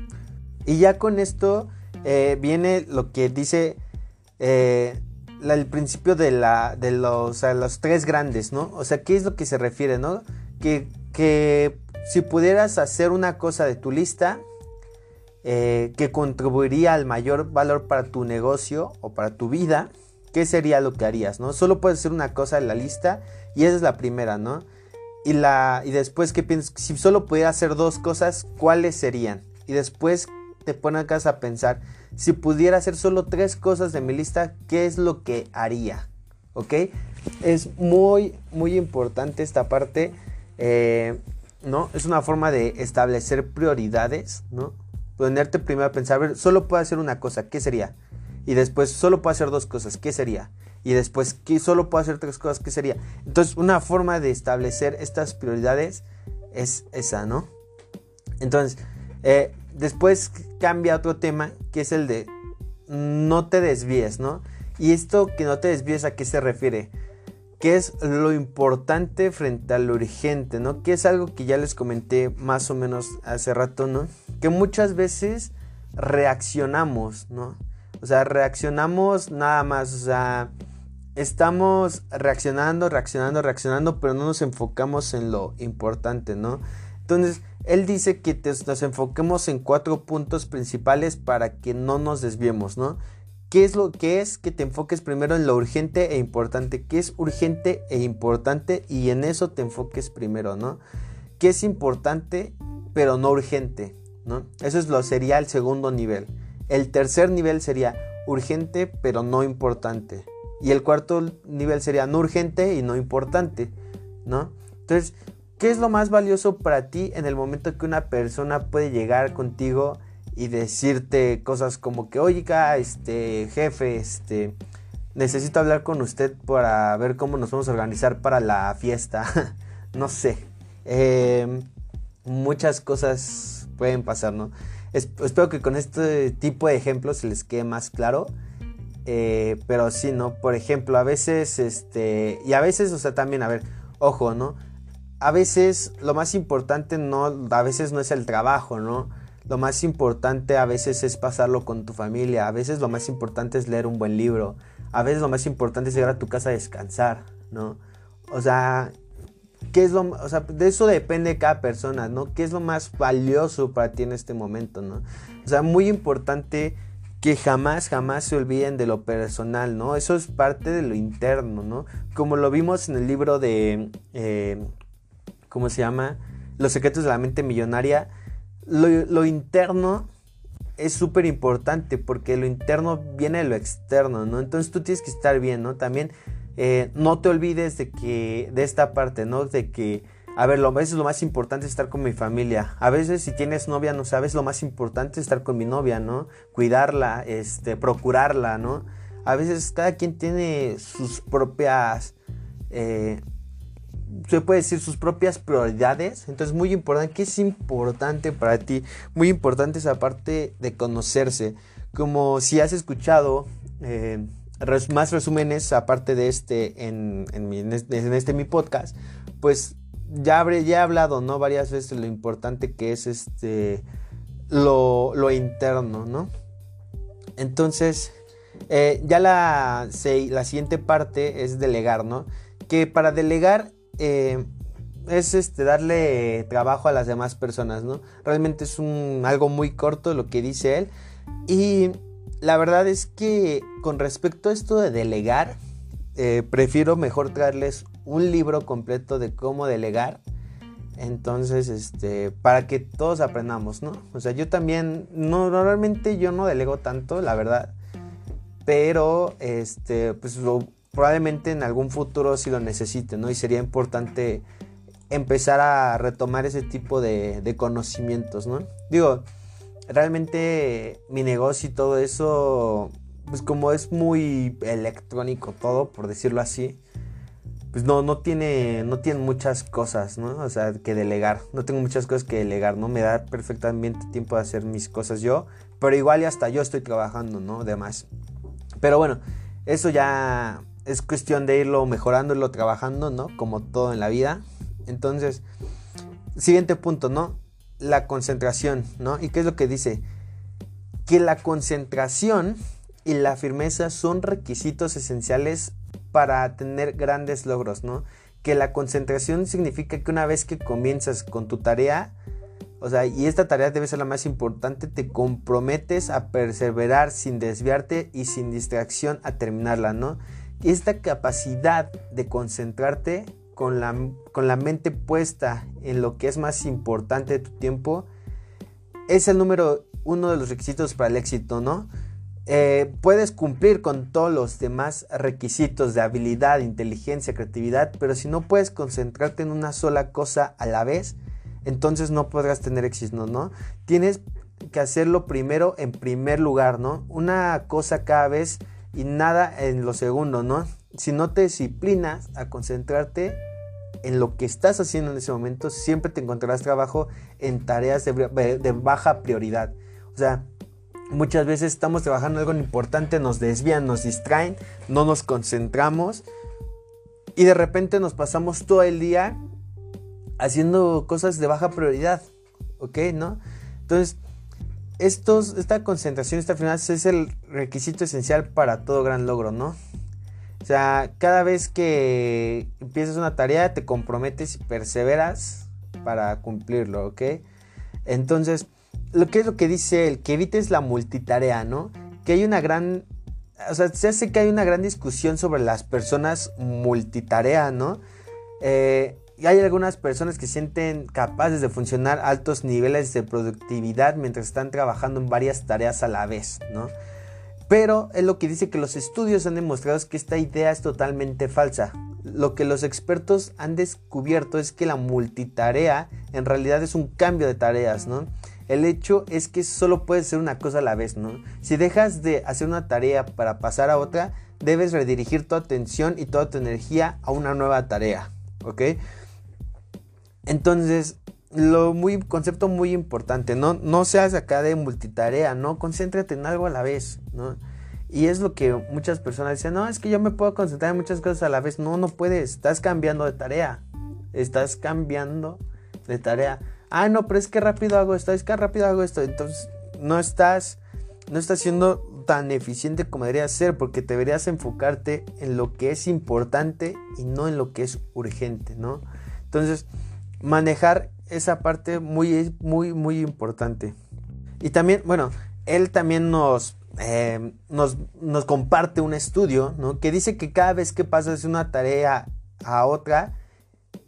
Y ya con esto eh, viene lo que dice eh, el principio de, la, de los, los tres grandes, ¿no? O sea, ¿qué es lo que se refiere, ¿no? Que, que si pudieras hacer una cosa de tu lista eh, que contribuiría al mayor valor para tu negocio o para tu vida, ¿qué sería lo que harías, ¿no? Solo puedes hacer una cosa en la lista y esa es la primera, ¿no? Y, la, y después, ¿qué piensas? Si solo pudiera hacer dos cosas, ¿cuáles serían? Y después te pones a pensar, si pudiera hacer solo tres cosas de mi lista, ¿qué es lo que haría? ¿Ok? Es muy, muy importante esta parte, eh, ¿no? Es una forma de establecer prioridades, ¿no? Ponerte primero a pensar, a ver, solo puedo hacer una cosa, ¿qué sería? Y después, solo puedo hacer dos cosas, ¿qué sería? Y después, ¿qué solo puedo hacer tres cosas, ¿qué sería? Entonces, una forma de establecer estas prioridades es esa, ¿no? Entonces, eh, después cambia otro tema, que es el de no te desvíes, ¿no? Y esto que no te desvíes, ¿a qué se refiere? ¿Qué es lo importante frente a lo urgente, ¿no? Que es algo que ya les comenté más o menos hace rato, ¿no? Que muchas veces reaccionamos, ¿no? O sea, reaccionamos nada más, o sea, estamos reaccionando, reaccionando, reaccionando, pero no nos enfocamos en lo importante, ¿no? Entonces, él dice que nos enfoquemos en cuatro puntos principales para que no nos desviemos, ¿no? ¿Qué es lo que es? Que te enfoques primero en lo urgente e importante. ¿Qué es urgente e importante? Y en eso te enfoques primero, ¿no? ¿Qué es importante pero no urgente? ¿no? Eso es lo sería el segundo nivel. El tercer nivel sería urgente pero no importante. Y el cuarto nivel sería no urgente y no importante, ¿no? Entonces, ¿Qué es lo más valioso para ti en el momento que una persona puede llegar contigo y decirte cosas como que, oiga, este jefe, este, necesito hablar con usted para ver cómo nos vamos a organizar para la fiesta? [laughs] no sé. Em, muchas cosas pueden pasar, ¿no? espero que con este tipo de ejemplos se les quede más claro. Eh, pero sí, ¿no? Por ejemplo, a veces, este, y a veces, o sea, también, a ver, ojo, ¿no? a veces lo más importante no, a veces no es el trabajo, ¿no? Lo más importante a veces es pasarlo con tu familia, a veces lo más importante es leer un buen libro, a veces lo más importante es llegar a tu casa a descansar, ¿no? O sea, ¿qué es lo, o sea, de eso depende cada persona, ¿no? ¿Qué es lo más valioso para ti en este momento, ¿no? O sea, muy importante que jamás, jamás se olviden de lo personal, ¿no? Eso es parte de lo interno, ¿no? Como lo vimos en el libro de... Eh, ¿cómo se llama? Los secretos de la mente millonaria, lo, interno es súper importante porque lo interno viene de lo externo, ¿no? Entonces tú tienes que estar bien, ¿no? También eh, no te olvides de que, de esta parte, ¿no? De que, a ver, a veces lo más importante es estar con mi familia. A veces si tienes novia, no sabes, lo más importante es estar con mi novia, ¿no? Cuidarla, este, procurarla, ¿no? A veces cada quien tiene sus propias... Eh, se puede decir sus propias prioridades. Entonces, muy importante, ¿qué es importante para ti? Muy importante esa parte de conocerse. Como si has escuchado eh, más resúmenes aparte de este en, en, este, mi podcast, pues ya, habré, ya he hablado, ¿no? Varias veces lo importante que es este lo, lo interno, ¿no? Entonces, eh, ya la, la siguiente parte es delegar, ¿no? Que para delegar eh, es este, darle trabajo a las demás personas, ¿no? Realmente es un, algo muy corto lo que dice él. Y la verdad es que con respecto a esto de delegar, eh, prefiero mejor traerles un libro completo de cómo delegar. Entonces, este, para que todos aprendamos, ¿no? O sea, yo también, no, normalmente yo no delego tanto, la verdad. Pero, este, pues probablemente en algún futuro si lo necesite, ¿no? Y sería importante empezar a retomar ese tipo de, conocimientos, ¿no? Digo, realmente mi negocio y todo eso, pues como es muy electrónico todo, por decirlo así, pues no, no tiene, no tiene muchas cosas, ¿no? O sea, que delegar. No tengo muchas cosas que delegar, ¿no? Me da perfectamente tiempo de hacer mis cosas yo, pero igual y hasta yo estoy trabajando, ¿no? Demás. Pero bueno, eso ya es cuestión de irlo mejorando, irlo trabajando, ¿no? Como todo en la vida. Entonces, siguiente punto, ¿no? La concentración, ¿no? ¿Y qué es lo que dice? Que la concentración y la firmeza son requisitos esenciales para tener grandes logros, ¿no? Que la concentración significa que una vez que comienzas con tu tarea, o sea, y esta tarea debe ser la más importante, te comprometes a perseverar sin desviarte y sin distracción a terminarla, ¿no? Esta capacidad de concentrarte con la, con la mente puesta en lo que es más importante de tu tiempo es el número uno de los requisitos para el éxito, ¿no? Eh, puedes cumplir con todos los demás requisitos de habilidad, inteligencia, creatividad, pero si no puedes concentrarte en una sola cosa a la vez, entonces no podrás tener éxito, ¿no? Tienes que hacerlo primero en primer lugar, ¿no? Una cosa cada vez y nada en lo segundo, ¿no? Si no te disciplinas a concentrarte en lo que estás haciendo en ese momento, siempre te encontrarás trabajo en tareas de, baja prioridad. O sea, Muchas veces estamos trabajando algo importante, nos desvían, nos distraen, no nos concentramos y de repente nos pasamos todo el día haciendo cosas de baja prioridad, ¿ok? ¿No? Entonces, esta concentración, esta final es el requisito esencial para todo gran logro, ¿no? O sea, cada vez que empiezas una tarea te comprometes y perseveras para cumplirlo, ¿ok? Entonces, lo que es lo que dice él, que evites la multitarea, ¿no? Que hay una gran, o sea, se hace que hay una gran discusión sobre las personas multitarea, ¿no? Eh, hay algunas personas que sienten capaces de funcionar altos niveles de productividad mientras están trabajando en varias tareas a la vez, ¿no? Pero es lo que dice que los estudios han demostrado que esta idea es totalmente falsa. Lo que los expertos han descubierto es que la multitarea en realidad es un cambio de tareas, ¿no? El hecho es que solo puedes hacer una cosa a la vez, ¿no? Si dejas de hacer una tarea para pasar a otra, debes redirigir tu atención y toda tu energía a una nueva tarea, ¿ok? Entonces, lo muy concepto muy importante, no no seas acá de multitarea, no concéntrate en algo a la vez, ¿no? Y es lo que muchas personas dicen, no, es que yo me puedo concentrar en muchas cosas a la vez. No, no puedes, estás cambiando de tarea. Estás cambiando de tarea ah, no, pero es que rápido hago esto, es que rápido hago esto. Entonces no estás, no estás siendo tan eficiente como deberías ser porque deberías enfocarte en lo que es importante y no en lo que es urgente, ¿no? Entonces, manejar esa parte muy, muy, muy importante. Y también, bueno, él también nos, eh, nos, nos, comparte un estudio, ¿no? Que dice que cada vez que pasas una tarea a otra,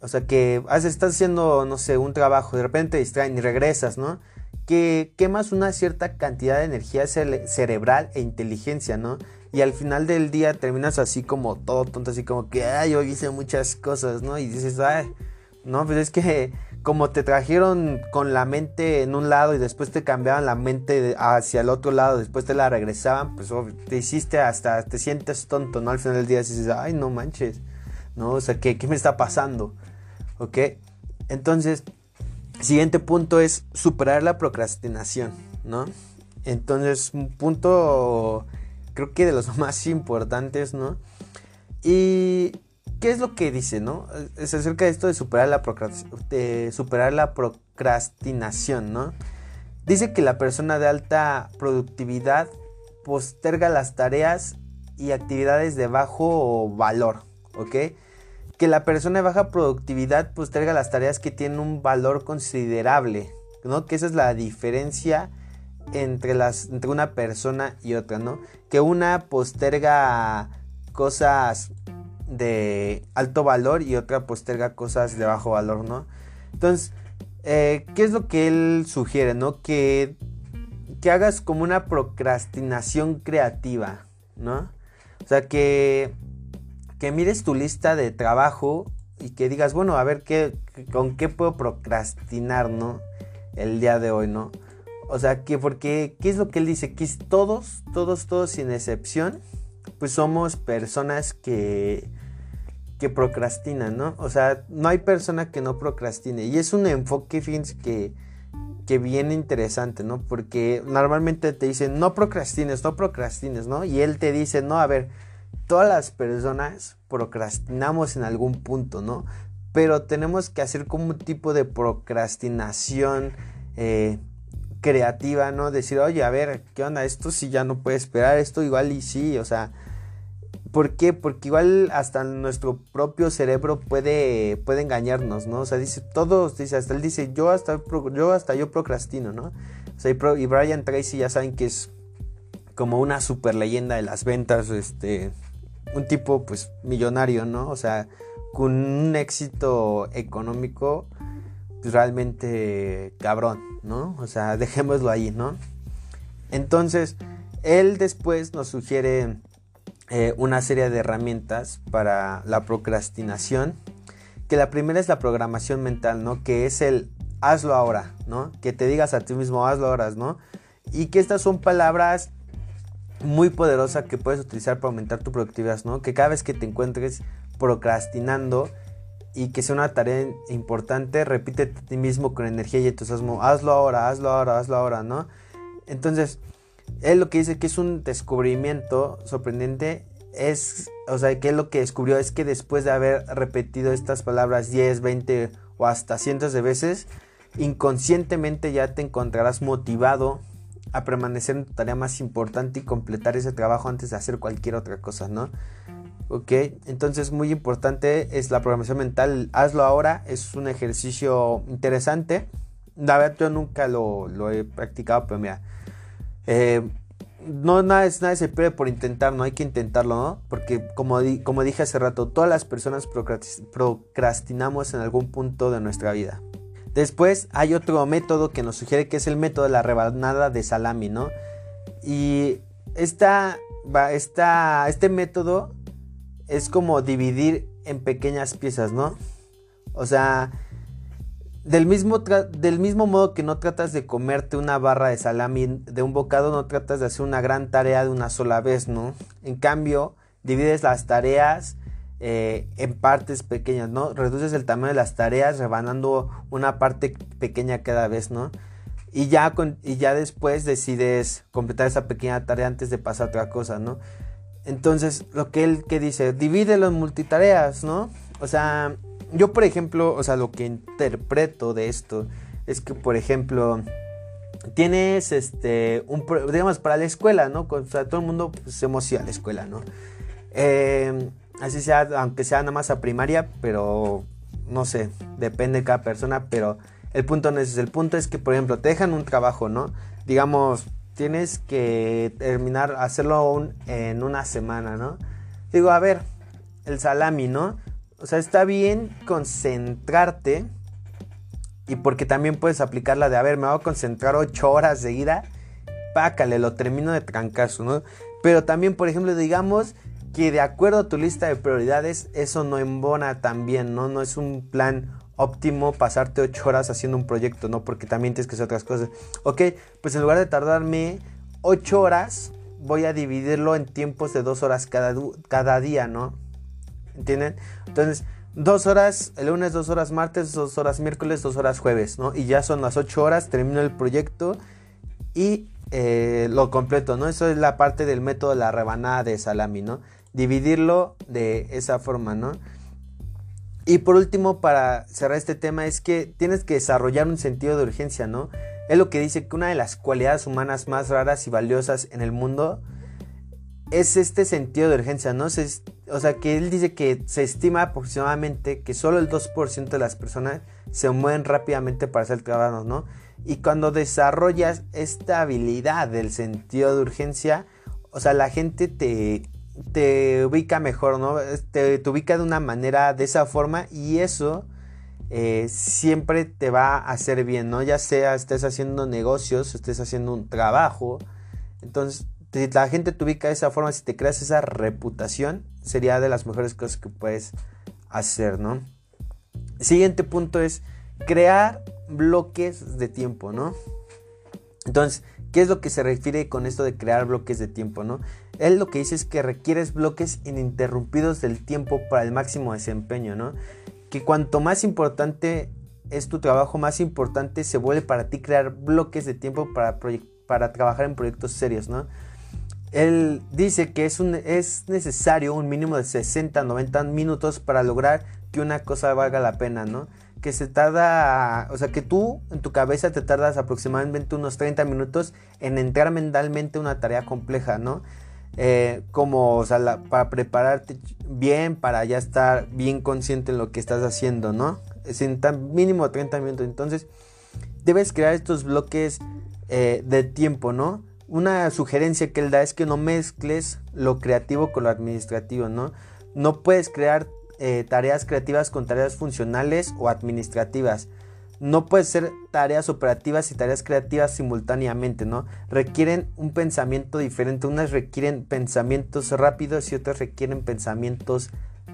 o sea, que estás haciendo, no sé, un trabajo, de repente te distraen y regresas, ¿no? Que quemas una cierta cantidad de energía cerebral e inteligencia, ¿no? Y al final del día terminas así como todo tonto, así como que, ay, yo hice muchas cosas, ¿no? Y dices, ay, no, pues es que como te trajeron con la mente en un lado y después te cambiaban la mente hacia el otro lado, después te la regresaban, pues te hiciste hasta, te sientes tonto, ¿no? Al final del día dices, ay, no manches, ¿no? O sea, ¿qué, qué me está pasando? ¿Ok? Entonces, siguiente punto es superar la procrastinación, ¿no? Entonces, un punto creo que de los [laughs] más importantes, ¿no? Y ¿qué es lo que dice, no? Es acerca de esto de superar la, de superar la procrastinación, ¿no? Dice que la persona de alta productividad posterga las tareas y actividades de bajo valor, ¿ok? que la persona de baja productividad traiga las tareas que tienen un valor considerable, ¿no? Que esa es la diferencia entre, las, entre una persona y otra, ¿no? Que una posterga cosas de alto valor y otra posterga cosas de bajo valor, ¿no? Entonces, eh, ¿qué es lo que él sugiere, ¿no? Que, que hagas como una procrastinación creativa, ¿no? O sea, que que mires tu lista de trabajo y que digas, bueno, a ver qué, con qué puedo procrastinar, ¿no? El día de hoy, ¿no? O sea, que porque, ¿qué es lo que él dice? Que todos, todos, todos sin excepción, pues somos personas que, que procrastina, ¿no? O sea, no hay persona que no procrastine. Y es un enfoque, fíjense, que, que bien interesante, ¿no? Porque normalmente te dicen, no procrastines, no procrastines, ¿no? Y él te dice, no, a ver, todas las personas procrastinamos en algún punto, ¿no? Pero tenemos que hacer como un tipo de procrastinación eh, creativa, ¿no? Decir, oye, a ver, ¿qué onda? Esto sí ya no puede esperar, esto igual y sí, o sea, ¿por qué? Porque igual hasta nuestro propio cerebro puede, puede engañarnos, ¿no? O sea, dice, todos, dice, hasta él dice, yo hasta yo, hasta yo procrastino, ¿no? O sea, y, Brian Tracy ya saben que es como una super leyenda de las ventas, este, un tipo pues millonario, ¿no? O sea, con un éxito económico pues, realmente cabrón, ¿no? O sea, [laughs] dejémoslo ahí, ¿no? Entonces, él después nos sugiere eh, una serie de herramientas para la procrastinación, que la primera es la programación mental, ¿no? Que es el hazlo ahora, ¿no? Que te digas a ti mismo hazlo ahora, ¿no? Y que estas son palabras muy poderosas que puedes utilizar para aumentar tu productividad, ¿no? Que cada vez que te encuentres procrastinando, y que sea una tarea importante, repítete a ti mismo con energía y entusiasmo, hazlo ahora, hazlo ahora, hazlo ahora, ¿no? Entonces, él lo que dice que es un descubrimiento sorprendente es, o sea, que él lo que descubrió es que después de haber repetido estas palabras 10, 20 o hasta cientos de veces, inconscientemente ya te encontrarás motivado a permanecer en tu tarea más importante y completar ese trabajo antes de hacer cualquier otra cosa, ¿no? Ok, entonces muy importante es la programación mental. Hazlo ahora, es un ejercicio interesante. La verdad yo nunca lo, he practicado, pero mira, eh, no nada, se pierde por intentar, no hay que intentarlo, ¿no? Porque como, como dije hace rato, todas las personas procrastinamos en algún punto de nuestra vida. Después hay otro método que nos sugiere que es el método de la rebanada de salami, ¿no? Y esta, esta, este método es como dividir en pequeñas piezas, ¿no? O sea, del mismo, del mismo modo que no tratas de comerte una barra de salami de un bocado, no tratas de hacer una gran tarea de una sola vez, ¿no? En cambio, divides las tareas eh, en partes pequeñas, ¿no? Reduces el tamaño de las tareas rebanando una parte pequeña cada vez, ¿no? Y ya, y ya después decides completar esa pequeña tarea antes de pasar a otra cosa, ¿no? Entonces, lo que él que dice, divídelo en multitareas, ¿no? O sea, yo por ejemplo, o sea, lo que interpreto de esto es que, por ejemplo, tienes este, un, digamos, para la escuela, ¿no? O sea, todo el mundo pues, se emociona a la escuela, ¿no? Em, así sea, aunque sea nada más a primaria, pero no sé, depende de cada persona, pero el punto no es El punto es que, por ejemplo, te dejan un trabajo, ¿no? Digamos, tienes que terminar, hacerlo en una semana, ¿no? Digo, a ver, el salami, ¿no? O sea, está bien concentrarte y porque también puedes aplicar de, a ver, me voy a concentrar ocho horas seguida, pácale, lo termino de trancazo, ¿no? Pero también, por ejemplo, digamos que de acuerdo a tu lista de prioridades, eso no embona tan bien, ¿no? No es un plan óptimo pasarte 8 horas haciendo un proyecto, ¿no? Porque también tienes que hacer otras cosas. Ok, pues en lugar de tardarme 8 horas, voy a dividirlo en tiempos de 2 horas cada, cada día, ¿no? ¿Entienden? Entonces, 2 horas el lunes, 2 horas martes, 2 horas miércoles, 2 horas jueves, ¿no? Y ya son las 8 horas, termino el proyecto y eh, lo completo, ¿no? Eso es la parte del método de la rebanada de salami, ¿no? Dividirlo de esa forma, ¿no? Y por último, para cerrar este tema, es que tienes que desarrollar un sentido de urgencia, ¿no? Es lo que dice que una de las cualidades humanas más raras y valiosas en el mundo es este sentido de urgencia, ¿no? o sea, que él dice que se estima aproximadamente que solo el 2% de las personas se mueven rápidamente para hacer el trabajo, ¿no? Y cuando desarrollas esta habilidad del sentido de urgencia, o sea, la gente te, te ubica mejor, ¿no? Te, te, ubica de una manera, de esa forma y eso eh, siempre te va a hacer bien, ¿no? Ya sea estés haciendo negocios, estés haciendo un trabajo. Entonces, si la gente te ubica de esa forma, si te creas esa reputación, sería de las mejores cosas que puedes hacer, ¿no? Siguiente punto es crear bloques de tiempo, ¿no? Entonces, ¿Qué es lo que se refiere con esto de crear bloques de tiempo, no? Él lo que dice es que requieres bloques ininterrumpidos del tiempo para el máximo desempeño, ¿no? Que cuanto más importante es tu trabajo, más importante se vuelve para ti crear bloques de tiempo para, para trabajar en proyectos serios, ¿no? Él dice que es, un, es necesario un mínimo de 60, 90 minutos para lograr que una cosa valga la pena, ¿no? que se tarda, o sea, que tú en tu cabeza te tardas aproximadamente unos 30 minutos en entrar mentalmente una tarea compleja, ¿no? Eh, como, o sea, para prepararte bien, para ya estar bien consciente en lo que estás haciendo, ¿no? Es en tan mínimo 30 minutos. Entonces, debes crear estos bloques eh, de tiempo, ¿no? Una sugerencia que él da es que no mezcles lo creativo con lo administrativo, ¿no? No puedes crear eh, tareas creativas con tareas funcionales o administrativas. No puede ser tareas operativas y tareas creativas simultáneamente, ¿no? Requieren un pensamiento diferente. Unas requieren pensamientos rápidos y otras requieren pensamientos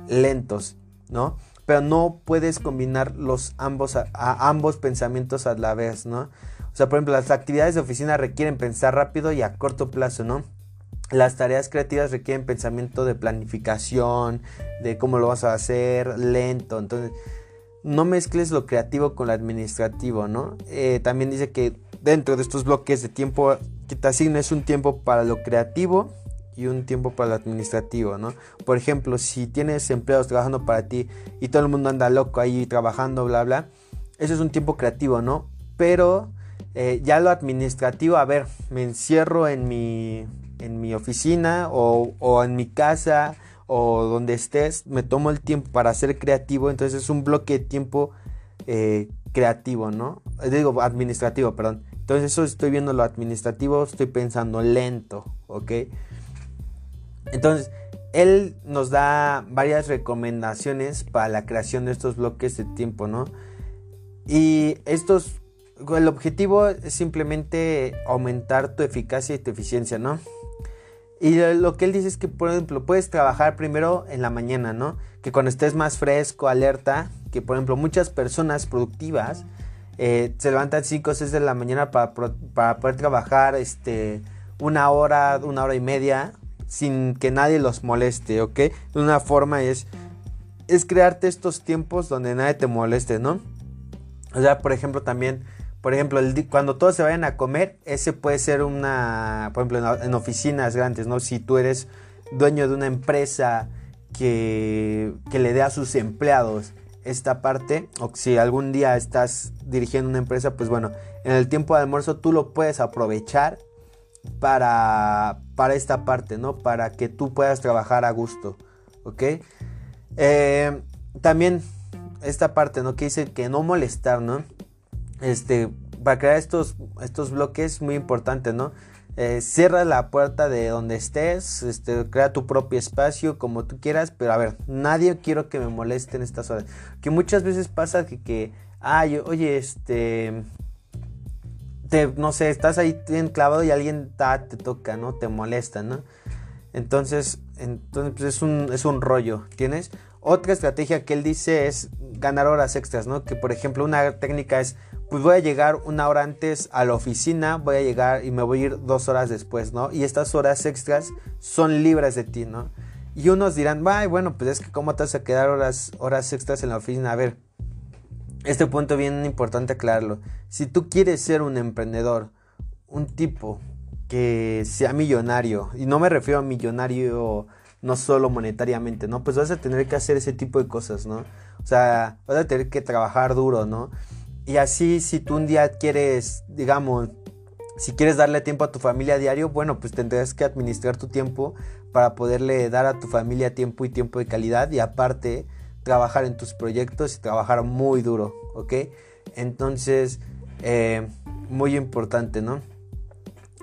lentos, ¿no? Pero no puedes combinar los ambos, ambos pensamientos a la vez, ¿no? O sea, por ejemplo, las actividades de oficina requieren pensar rápido y a corto plazo, ¿no? Las tareas creativas requieren pensamiento de planificación, de cómo lo vas a hacer, lento. Entonces, no mezcles lo creativo con lo administrativo, ¿no? Eh, también dice que dentro de estos bloques de tiempo que te asignes un tiempo para lo creativo y un tiempo para lo administrativo, ¿no? Por ejemplo, si tienes empleados trabajando para ti y todo el mundo anda loco ahí trabajando, bla, bla, eso es un tiempo creativo, ¿no? Pero eh, ya lo administrativo, a ver, me encierro en mi en mi oficina o, en mi casa o donde estés, me tomo el tiempo para ser creativo, entonces es un bloque de tiempo eh, creativo, ¿no? Eh, digo, administrativo, perdón. Entonces eso estoy viendo lo administrativo, estoy pensando lento, ¿ok? Entonces, él nos da varias recomendaciones para la creación de estos bloques de tiempo, ¿no? Y estos, el objetivo es simplemente aumentar tu eficacia y tu eficiencia, ¿no? Y lo que él dice es que, por ejemplo, puedes trabajar primero en la mañana, ¿no? Que cuando estés más fresco, alerta, que por ejemplo muchas personas productivas eh, se levantan 5 o 6 de la mañana para, para, poder trabajar este, una hora, una hora y media sin que nadie los moleste, ¿ok? Una forma es, es crearte estos tiempos donde nadie te moleste, ¿no? O sea, por ejemplo, también por ejemplo, cuando todos se vayan a comer, ese puede ser una, por ejemplo, en, oficinas grandes, ¿no? Si tú eres dueño de una empresa que, que le dé a sus empleados esta parte, o si algún día estás dirigiendo una empresa, pues bueno, en el tiempo de almuerzo tú lo puedes aprovechar para, para esta parte, ¿no? Para que tú puedas trabajar a gusto, ¿ok? Eh, también esta parte, ¿no? Que dice que no molestar, ¿no? Este, para crear estos, estos bloques muy importante, ¿no? Eh, cierra la puerta de donde estés, este, crea tu propio espacio como tú quieras, pero a ver, nadie quiero que me moleste en estas horas. Que muchas veces pasa que, que ay, oye, este, te, no sé, estás ahí bien clavado y alguien te toca, ¿no? Te molesta, ¿no? Entonces, entonces es, un, es un rollo, ¿tienes? Otra estrategia que él dice es ganar horas extras, ¿no? Que por ejemplo una técnica es pues voy a llegar una hora antes a la oficina, voy a llegar y me voy a ir dos horas después, ¿no? Y estas horas extras son libres de ti, ¿no? Y unos dirán, ay, bueno, pues es que cómo te vas a quedar horas, horas extras en la oficina. A ver, este punto bien importante aclararlo. Si tú quieres ser un emprendedor, un tipo que sea millonario, y no me refiero a millonario no solo monetariamente, ¿no? Pues vas a tener que hacer ese tipo de cosas, ¿no? O sea, vas a tener que trabajar duro, ¿no? Y así si tú un día quieres, digamos, si quieres darle tiempo a tu familia a diario, bueno, pues tendrás que administrar tu tiempo para poderle dar a tu familia tiempo y tiempo de calidad y aparte trabajar en tus proyectos y trabajar muy duro, ¿ok? Entonces, eh, muy importante, ¿no?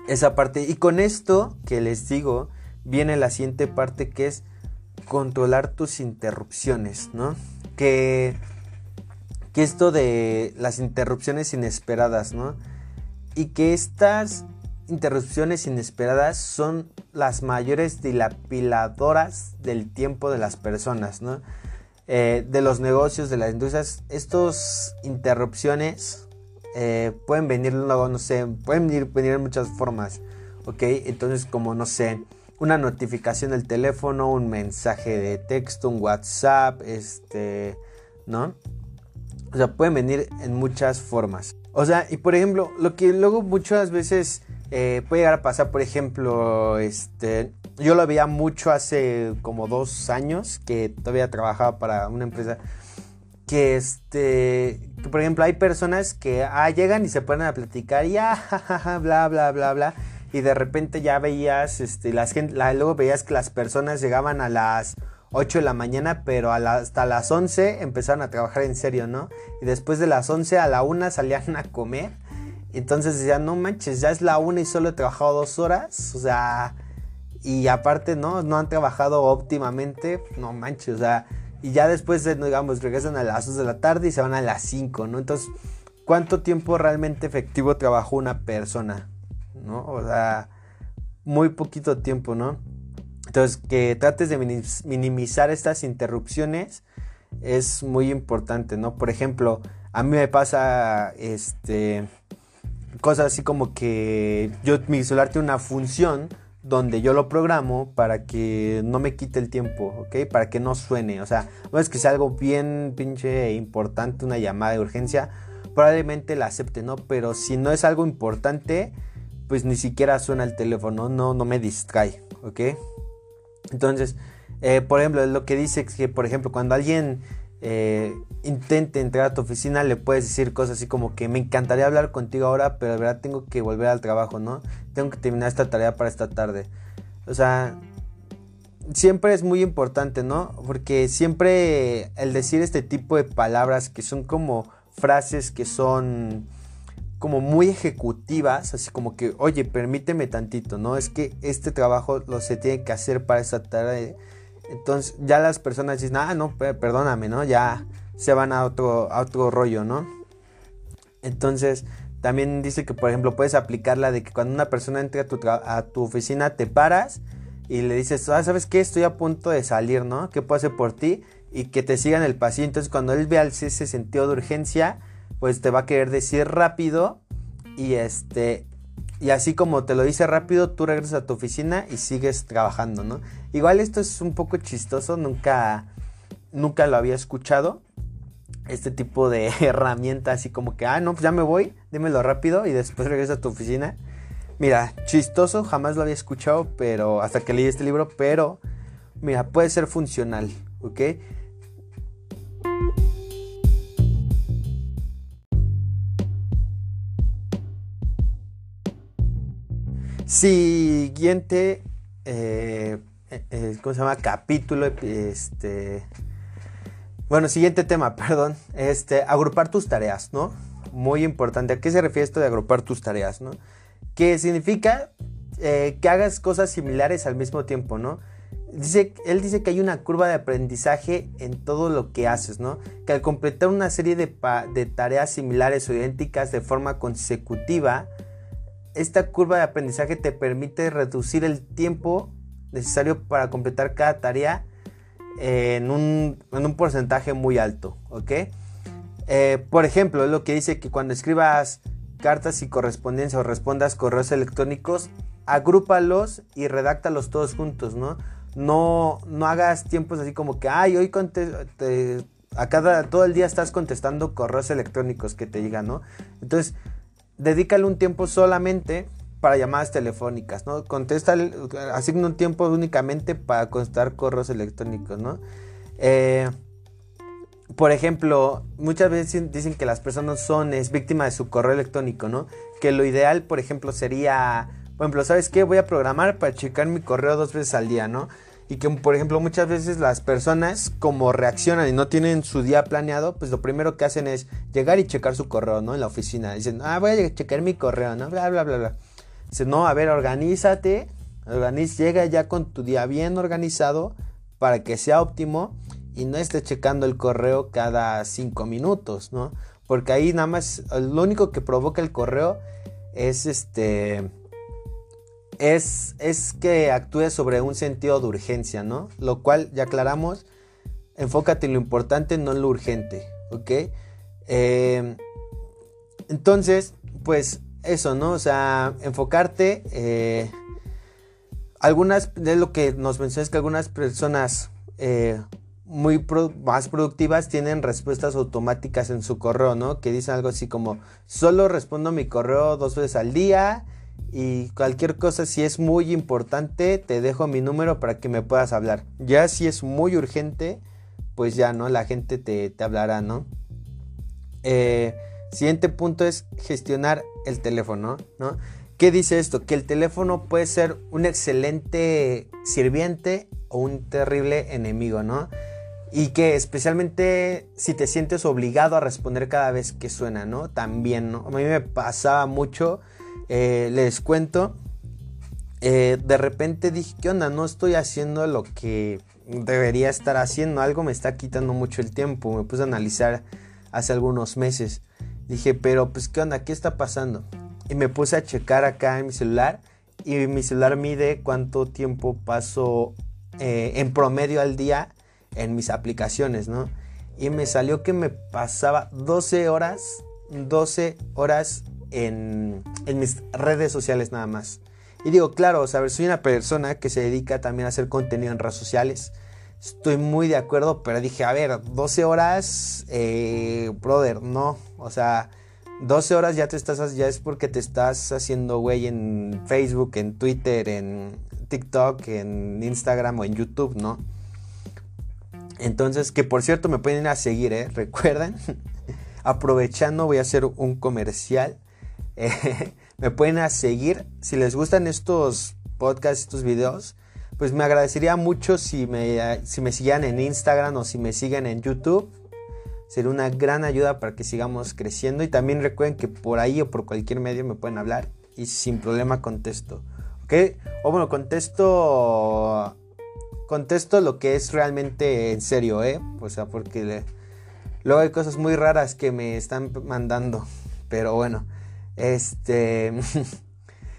Esa parte. Y con esto que les digo, viene la siguiente parte que es controlar tus interrupciones, ¿no? Que que esto de las interrupciones inesperadas, ¿no? Y que estas interrupciones inesperadas son las mayores dilapidadoras del tiempo de las personas, ¿no? Eh, de los negocios, de las industrias, estas interrupciones eh, pueden venir luego, no sé, pueden venir, venir en muchas formas, ¿ok? Entonces como, no sé, una notificación del teléfono, un mensaje de texto, un WhatsApp, este, ¿no? O sea, pueden venir en muchas formas. O sea, y por ejemplo, lo que luego muchas veces eh, puede llegar a pasar, por ejemplo, este, yo lo veía mucho hace como dos años que todavía trabajaba para una empresa que este por ejemplo hay personas que ah, llegan y se ponen a platicar y ah, ja, bla bla bla bla y de repente ya veías este las gente luego veías que las personas llegaban a las 8 de la mañana pero hasta las 11 empezaron a trabajar en serio no y después de las 11 a la 1 salían a comer entonces decían no manches ya es la 1 y solo he trabajado dos horas o sea y aparte no no han trabajado óptimamente no manches o sea y ya después, digamos, regresan a las 2 de la tarde y se van a las 5, ¿no? Entonces, ¿cuánto tiempo realmente efectivo trabajó una persona? ¿No? O sea, muy poquito tiempo, ¿no? Entonces, que trates de minimizar estas interrupciones es muy importante, ¿no? Por ejemplo, a mí me pasa, este, cosas así como que yo, mi celular tiene una función donde yo lo programo para que no me quite el tiempo, ¿ok? Para que no suene. O sea, no es que sea algo bien pinche importante, una llamada de urgencia, probablemente la acepte, ¿no? Pero si no es algo importante, pues ni siquiera suena el teléfono, no, no me distrae, ¿ok? Entonces, eh, por ejemplo, lo que dice que, por ejemplo, cuando alguien eh, intente entrar a tu oficina, le puedes decir cosas así como que me encantaría hablar contigo ahora, pero de verdad tengo que volver al trabajo, ¿no? Tengo que terminar esta tarea para esta tarde. O sea, siempre es muy importante, ¿no? Porque siempre el decir este tipo de palabras que son como frases que son como muy ejecutivas, así como que, oye, permíteme tantito, ¿no? Es que este trabajo lo se tiene que hacer para esta tarde entonces ya las personas dicen, ah, no, perdóname, ¿no? Ya se van a otro, a otro rollo, ¿no? Entonces también dice que, por ejemplo, puedes aplicarla de que cuando una persona entra a tu, a tu oficina, te paras y le dices, ah, ¿sabes qué? Estoy a punto de salir, ¿no? ¿Qué puedo hacer por ti? Y que te sigan el pasillo. Entonces cuando él vea ese sentido de urgencia, pues te va a querer decir rápido y este y así como te lo dice rápido, tú regresas a tu oficina y sigues trabajando, ¿no? Igual esto es un poco chistoso, nunca, nunca lo había escuchado. Este tipo de [laughs] herramienta así como que, ah, no, pues ya me voy, dímelo rápido y después regresa a tu oficina. Mira, chistoso, jamás lo había escuchado, pero hasta que leí este libro, pero mira, puede ser funcional, ¿ok? Siguiente, eh, eh, ¿cómo se llama? Capítulo, este... Bueno, siguiente tema, [laughs] perdón. Este, agrupar tus tareas, ¿no? Muy importante. ¿A qué se refiere esto de agrupar tus tareas, no? Que significa eh, que hagas cosas similares al mismo tiempo, ¿no? Dice, él dice que hay una curva de aprendizaje en todo lo que haces, ¿no? Que al completar una serie de, de tareas similares o idénticas de forma consecutiva, esta curva de aprendizaje te permite reducir el tiempo necesario para completar cada tarea en un, porcentaje muy alto, ¿ok? Eh, por ejemplo, es lo que dice que cuando escribas cartas y correspondencia o respondas correos electrónicos, agrúpalos y redáctalos todos juntos, ¿no? No, no hagas tiempos así como que, ay, hoy a cada, todo el día estás contestando correos electrónicos que te llegan, ¿no? Entonces, dedícale un tiempo solamente para llamadas telefónicas, ¿no? Contesta, asigna un tiempo únicamente para contestar correos electrónicos, ¿no? Eh, por ejemplo, muchas veces dicen que las personas son es víctima de su correo electrónico, ¿no? Que lo ideal, por ejemplo, sería, por ejemplo, ¿sabes qué? Voy a programar para checar mi correo dos veces al día, ¿no? Y que por ejemplo muchas veces las personas como reaccionan y no tienen su día planeado, pues lo primero que hacen es llegar y checar su correo, ¿no? En la oficina. Dicen, ah, voy a checar mi correo, ¿no? Bla, bla, bla, bla. Dicen, no, a ver, organízate, organiz, llega ya con tu día bien organizado para que sea óptimo y no estés checando el correo cada cinco minutos, ¿no? Porque ahí nada más, lo único que provoca el correo es este es, que actúe sobre un sentido de urgencia, ¿no? Lo cual, ya aclaramos, enfócate en lo importante, no en lo urgente, ¿ok? Eh, Entonces, pues eso, ¿no? O sea, enfocarte. Eh, algunas, de lo que nos mencionas que algunas personas eh, muy más productivas tienen respuestas automáticas en su correo, ¿no? Que dicen algo así como, solo respondo mi correo dos veces al día y cualquier cosa, si es muy importante, te dejo mi número para que me puedas hablar. Ya si es muy urgente, pues ya, ¿no? La gente te, te hablará, ¿no? Eh, siguiente punto es gestionar el teléfono, ¿no? ¿Qué dice esto? Que el teléfono puede ser un excelente sirviente o un terrible enemigo, ¿no? Y que especialmente si te sientes obligado a responder cada vez que suena, ¿no? También, ¿no? A mí me pasaba mucho, eh, les cuento, eh, de repente dije, ¿qué onda? No estoy haciendo lo que debería estar haciendo, algo me está quitando mucho el tiempo, me puse a analizar hace algunos meses. Dije, pero pues, ¿qué onda? ¿Qué está pasando? Y me puse a checar acá en mi celular y mi celular mide cuánto tiempo paso eh, en promedio al día en mis aplicaciones, ¿no? Y me salió que me pasaba 12 horas, 12 horas en, mis redes sociales nada más. Y digo, claro, o sea, soy una persona que se dedica también a hacer contenido en redes sociales. Estoy muy de acuerdo, pero dije, a ver, 12 horas, eh, brother, no. O sea, 12 horas ya te estás, ya es porque te estás haciendo güey en Facebook, en Twitter, en TikTok, en Instagram o en YouTube, ¿no? Entonces, que por cierto me pueden ir a seguir, ¿eh? [laughs] Recuerden, [laughs] aprovechando voy a hacer un comercial. [laughs] Me pueden seguir. Si les gustan estos podcasts, estos videos, pues me agradecería mucho si me, si me sigan en Instagram o si me siguen en YouTube. Sería una gran ayuda para que sigamos creciendo. Y también recuerden que por ahí o por cualquier medio me pueden hablar y sin problema contesto. ¿Ok? O bueno, contesto contesto lo que es realmente en serio, ¿eh? O sea, porque luego hay cosas muy raras que me están mandando. Pero bueno, este... [laughs]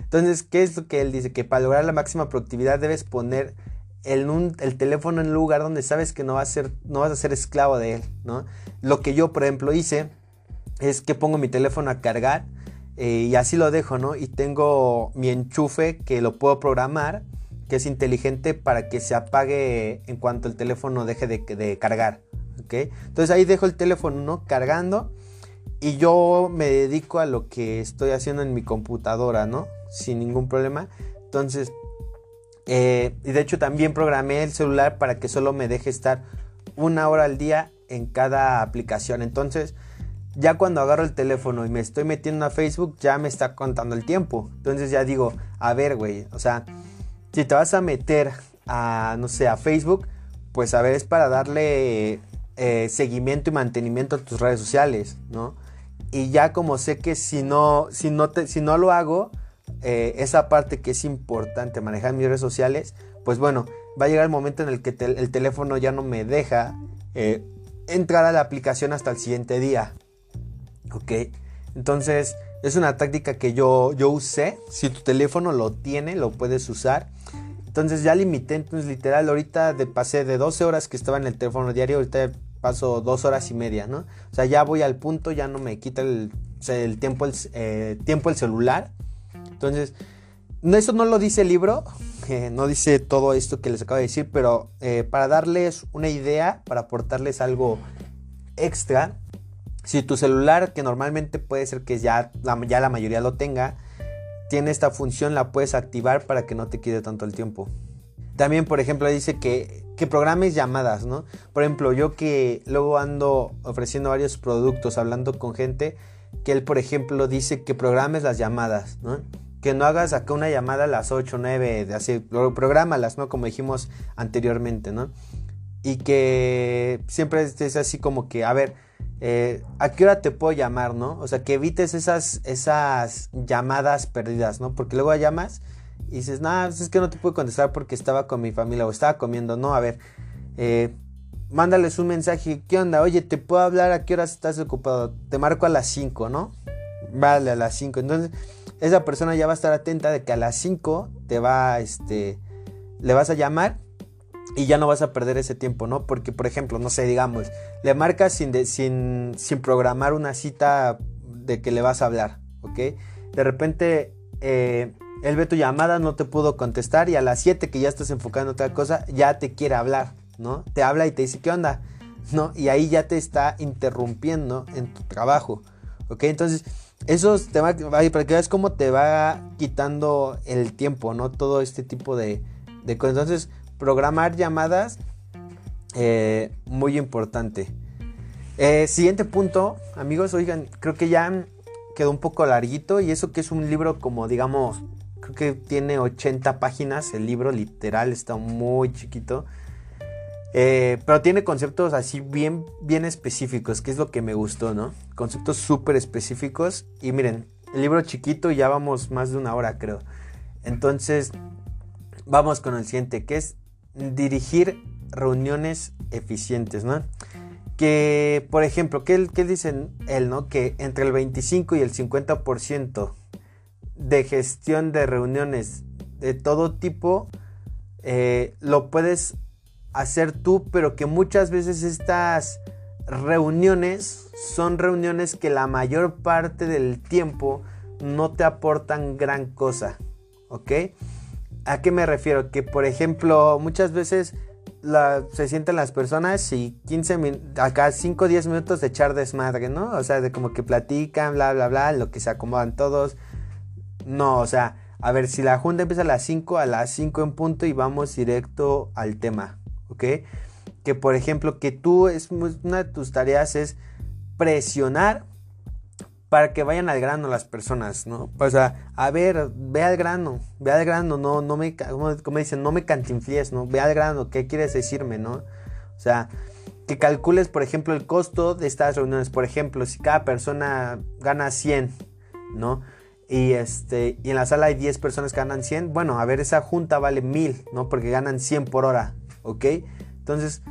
Entonces, ¿qué es lo que él dice? Que para lograr la máxima productividad debes poner el, el teléfono en un lugar donde sabes que no, va a ser, no vas a ser esclavo de él, ¿no? Lo que yo, por ejemplo, hice es que pongo mi teléfono a cargar eh, y así lo dejo, ¿no? Y tengo mi enchufe que lo puedo programar que es inteligente para que se apague en cuanto el teléfono deje de, cargar. ¿ok? Entonces ahí dejo el teléfono cargando y yo me dedico a lo que estoy haciendo en mi computadora, ¿no? Sin ningún problema. Entonces, eh, y de hecho también programé el celular para que solo me deje estar una hora al día en cada aplicación. Entonces, ya cuando agarro el teléfono y me estoy metiendo a Facebook, ya me está contando el tiempo. Entonces ya digo, a ver, güey, o sea, si te vas a meter a, no sé, a Facebook, pues a ver, es para darle eh, seguimiento y mantenimiento a tus redes sociales, ¿no? Y ya como sé que si no, si no, te, si no lo hago, eh, esa parte que es importante, manejar mis redes sociales, pues bueno, va a llegar el momento en el que el teléfono ya no me deja eh, entrar a la aplicación hasta el siguiente día. ¿Ok? Entonces, es una táctica que yo, yo usé. Si tu teléfono lo tiene, lo puedes usar. Entonces ya limité, entonces literal, ahorita de, pasé de 12 horas que estaba en el teléfono diario, ahorita paso 2 horas y media, ¿no? O sea, ya voy al punto, ya no me quita el, el tiempo, el eh, tiempo el celular. Entonces, eso no lo dice el libro, [laughs] eh, no dice todo esto que les acabo de decir, pero eh, para darles una idea, para aportarles algo extra, si tu celular, que normalmente puede ser que ya la, ya la mayoría lo tenga, tiene esta función, la puedes activar para que no te quede tanto el tiempo. También, por ejemplo, dice que, que programes llamadas, ¿no? Por ejemplo, yo que luego ando ofreciendo varios productos, hablando con gente, que él, por ejemplo, dice que programes las llamadas, ¿no? Que no hagas acá una llamada a las 8, 9, así, programalas, ¿no? Como dijimos anteriormente, ¿no? Y que siempre estés así como que, a ver, eh, ¿a qué hora te puedo llamar, no? O sea, que evites esas, esas llamadas perdidas, ¿no? Porque luego llamas y dices, no, pues es que no te puedo contestar porque estaba con mi familia o estaba comiendo. No, a ver, eh, mándales un mensaje, ¿qué onda? Oye, ¿te puedo hablar? ¿A qué hora estás ocupado? Te marco a las 5, ¿no? Vale, a las 5. Entonces, esa persona ya va a estar atenta de que a las 5 te va, este, le vas a llamar y ya no vas a perder ese tiempo, ¿no? Porque, por ejemplo, no sé, digamos, le marcas sin, sin, sin programar una cita de que le vas a hablar, ¿ok? De repente eh, él ve tu llamada, no te pudo contestar y a las 7 que ya estás enfocando en otra cosa, ya te quiere hablar, ¿no? Te habla y te dice, ¿qué onda? ¿No? Y ahí ya te está interrumpiendo en tu trabajo, ¿ok? Entonces, eso te va, para que veas cómo te va quitando el tiempo, ¿no? Todo este tipo de, de cosas. Entonces, programar llamadas, eh, muy importante. Eh, siguiente punto, amigos, oigan, creo que ya quedó un poco larguito y eso que es un libro como, digamos, creo que tiene 80 páginas, el libro literal está muy chiquito. Eh, pero tiene conceptos así bien, bien específicos, que es lo que me gustó, ¿no? Conceptos súper específicos. Y miren, el libro chiquito ya vamos más de una hora, creo. Entonces, vamos con el siguiente, que es dirigir reuniones eficientes, ¿no? Que, por ejemplo, ¿qué, qué dicen él, no? Que entre el 25 y el 50% de gestión de reuniones de todo tipo eh, lo puedes hacer tú, pero que muchas veces estas reuniones son reuniones que la mayor parte del tiempo no te aportan gran cosa, ¿ok? ¿A qué me refiero? Que por ejemplo muchas veces se sienten las personas y 15 acá 5 o 10 minutos de echar desmadre, ¿no? O sea, de como que platican, bla, bla, bla, lo que se acomodan todos. No, o sea, a ver, si la junta empieza a las 5, a las 5 en punto y vamos directo al tema. ¿ok? Que por ejemplo, que tú, es una de tus tareas es presionar para que vayan al grano las personas, ¿no? O sea, a ver, ve al grano, ve al grano, no, no me, como, dicen, no me cantinflies, ¿no? Ve al grano, ¿qué quieres decirme, no? O sea, que calcules, por ejemplo, el costo de estas reuniones. Por ejemplo, si cada persona gana 100, ¿no? Y, este, y en la sala hay 10 personas que ganan 100, bueno, a ver, esa junta vale 1000, ¿no? Porque ganan 100 por hora. ¿ok? Entonces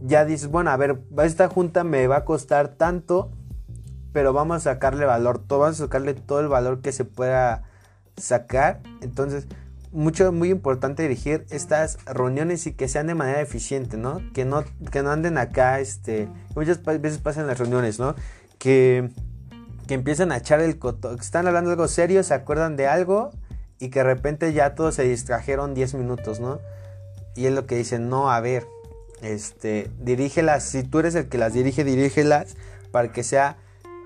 ya dices, bueno, a ver, esta junta me va a costar tanto, pero vamos a sacarle valor, todo, vamos a sacarle todo el valor que se pueda sacar. Entonces, mucho, muy importante dirigir estas reuniones y que sean de manera eficiente, ¿no? Que no, que no anden acá, este, muchas veces pasan las reuniones, ¿no? Que, que empiezan a echar el coto, están hablando algo serio, se acuerdan de algo y que de repente ya todos se distrajeron 10 minutos, ¿no? Y es lo que dicen, no, a ver, este, dirígelas, si tú eres el que las dirige, dirígelas para que sea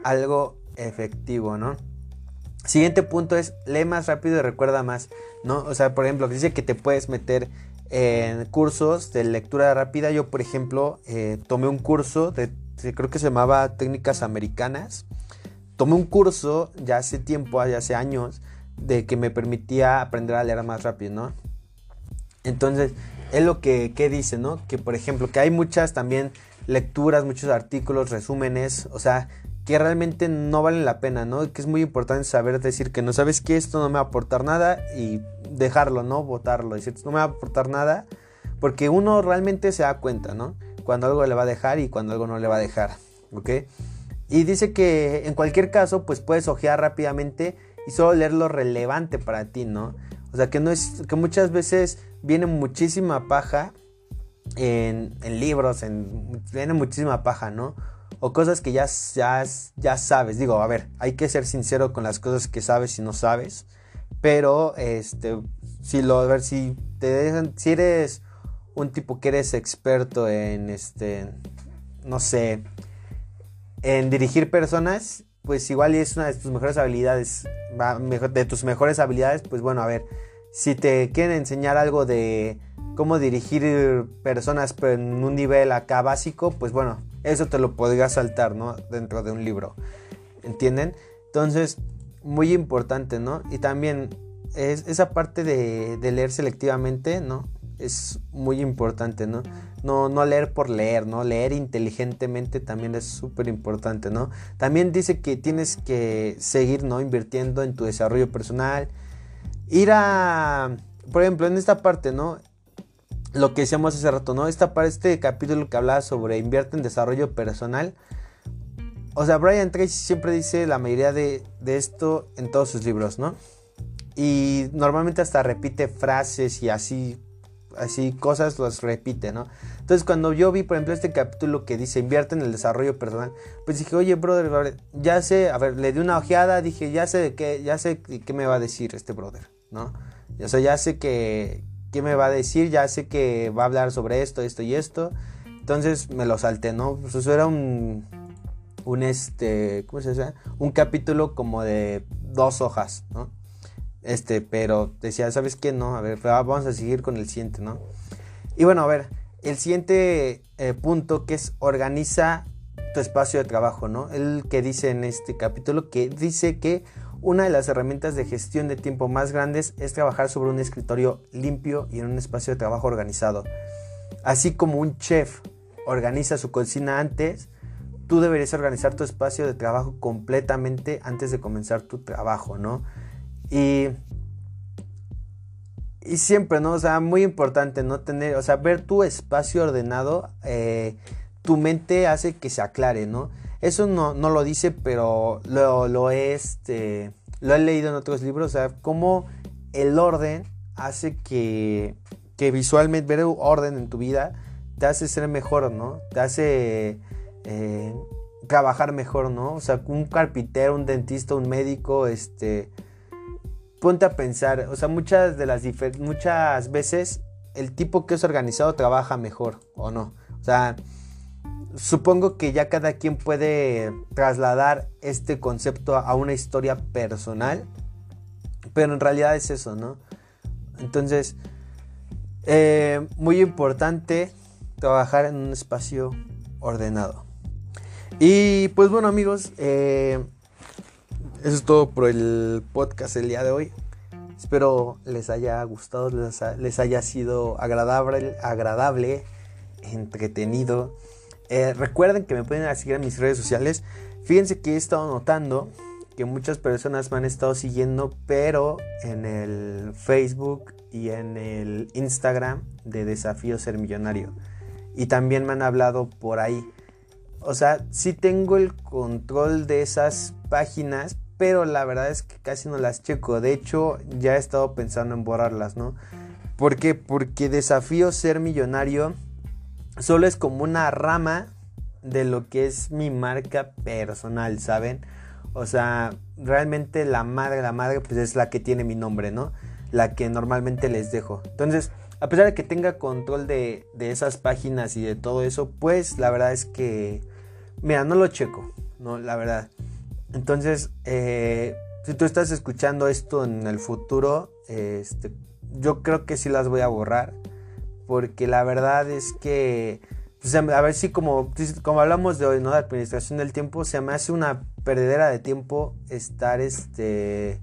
algo efectivo, ¿no? Siguiente punto es, lee más rápido y recuerda más, ¿no? O sea, por ejemplo, dice que te puedes meter en cursos de lectura rápida. Yo, por ejemplo, eh, tomé un curso de, creo que se llamaba Técnicas Americanas. Tomé un curso ya hace tiempo, hace años, de que me permitía aprender a leer más rápido, ¿no? Entonces, es lo que, dice, ¿no? Que por ejemplo, que hay muchas también lecturas, muchos artículos, resúmenes, o sea, que realmente no valen la pena, ¿no? Que es muy importante saber decir que no sabes que esto no me va a aportar nada y dejarlo, ¿no? Votarlo, decir, no me va a aportar nada, porque uno realmente se da cuenta, ¿no? Cuando algo le va a dejar y cuando algo no le va a dejar, ¿ok? Y dice que en cualquier caso, pues puedes ojear rápidamente y solo leer lo relevante para ti, ¿no? O sea, que no es, que muchas veces viene muchísima paja en, libros, en, viene muchísima paja, ¿no? O cosas que ya, ya, ya sabes. Digo, a ver, hay que ser sincero con las cosas que sabes y no sabes. Pero, este, si lo, a ver, si te dejan, si eres un tipo que eres experto en, este, no sé, en dirigir personas, pues igual es una de tus mejores habilidades, de tus mejores habilidades, pues bueno, a ver, si te quieren enseñar algo de cómo dirigir personas en un nivel acá básico, pues bueno, eso te lo podrías saltar, ¿no? Dentro de un libro. ¿Entienden? Entonces, muy importante, ¿no? Y también es esa parte de, leer selectivamente, ¿no? Es muy importante, ¿no? ¿No? No leer por leer, ¿no? Leer inteligentemente también es súper importante, ¿no? También dice que tienes que seguir, ¿no? Invirtiendo en tu desarrollo personal, ir a, por ejemplo, en esta parte, ¿no? Lo que decíamos hace rato, ¿no? Esta parte, este capítulo que hablaba sobre invierte en desarrollo personal. O sea, Brian Tracy siempre dice la mayoría de, de esto en todos sus libros, ¿no? Y normalmente hasta repite frases y así así cosas las repite, ¿no? Entonces cuando yo vi, por ejemplo, este capítulo que dice invierte en el desarrollo personal, pues dije, oye, brother, ya sé, a ver, le di una ojeada, dije, ya sé de qué, ya sé qué me va a decir este brother, ¿no? O sea, ya sé que, qué me va a decir, ya sé que va a hablar sobre esto, esto y esto. Entonces me lo salté, ¿no? Pues eso era un, un este, ¿cómo se dice? Un capítulo como de dos hojas, ¿no? Este, pero decía, ¿sabes qué? No, a ver, vamos a seguir con el siguiente, ¿no? Y bueno, a ver, el siguiente eh, punto que es organiza tu espacio de trabajo, ¿no? El que dice en este capítulo que dice que una de las herramientas de gestión de tiempo más grandes es trabajar sobre un escritorio limpio y en un espacio de trabajo organizado. Así como un chef organiza su cocina antes, tú deberías organizar tu espacio de trabajo completamente antes de comenzar tu trabajo, ¿no? Y, y siempre, ¿no? O sea, muy importante, ¿no? Tener, o sea, ver tu espacio ordenado, eh, tu mente hace que se aclare, ¿no? Eso no, no lo dice, pero lo, lo, este, lo he leído en otros libros, o sea, cómo el orden hace que, que visualmente ver orden en tu vida te hace ser mejor, ¿no? Te hace eh, trabajar mejor, ¿no? O sea, un carpintero, un dentista, un médico, este, ponte a pensar, o sea, muchas de las muchas veces el tipo que es organizado trabaja mejor o no. O sea, supongo que ya cada quien puede trasladar este concepto a una historia personal, pero en realidad es eso, ¿no? Entonces, eh, muy importante trabajar en un espacio ordenado. Y pues bueno amigos, eh, eso es todo por el podcast el día de hoy. Espero les haya gustado, les, haya sido agradable, agradable entretenido. Eh, recuerden que me pueden seguir en mis redes sociales. Fíjense que he estado notando que muchas personas me han estado siguiendo, pero en el Facebook y en el Instagram de Desafío Ser Millonario. Y también me han hablado por ahí. O sea, sí tengo el control de esas páginas, pero la verdad es que casi no las checo. De hecho, ya he estado pensando en borrarlas, ¿no? ¿Por qué? Porque desafío ser millonario solo es como una rama de lo que es mi marca personal, ¿saben? O sea, realmente la madre, la madre, pues es la que tiene mi nombre, ¿no? La que normalmente les dejo. Entonces, a pesar de que tenga control de, de esas páginas y de todo eso, pues la verdad es que, mira, no lo checo, ¿no? La verdad. Entonces, eh, si tú estás escuchando esto en el futuro, este, yo creo que sí las voy a borrar. Porque la verdad es que, pues, a ver si como, como hablamos de hoy, ¿no? De administración del tiempo, se me hace una perdedera de tiempo estar este,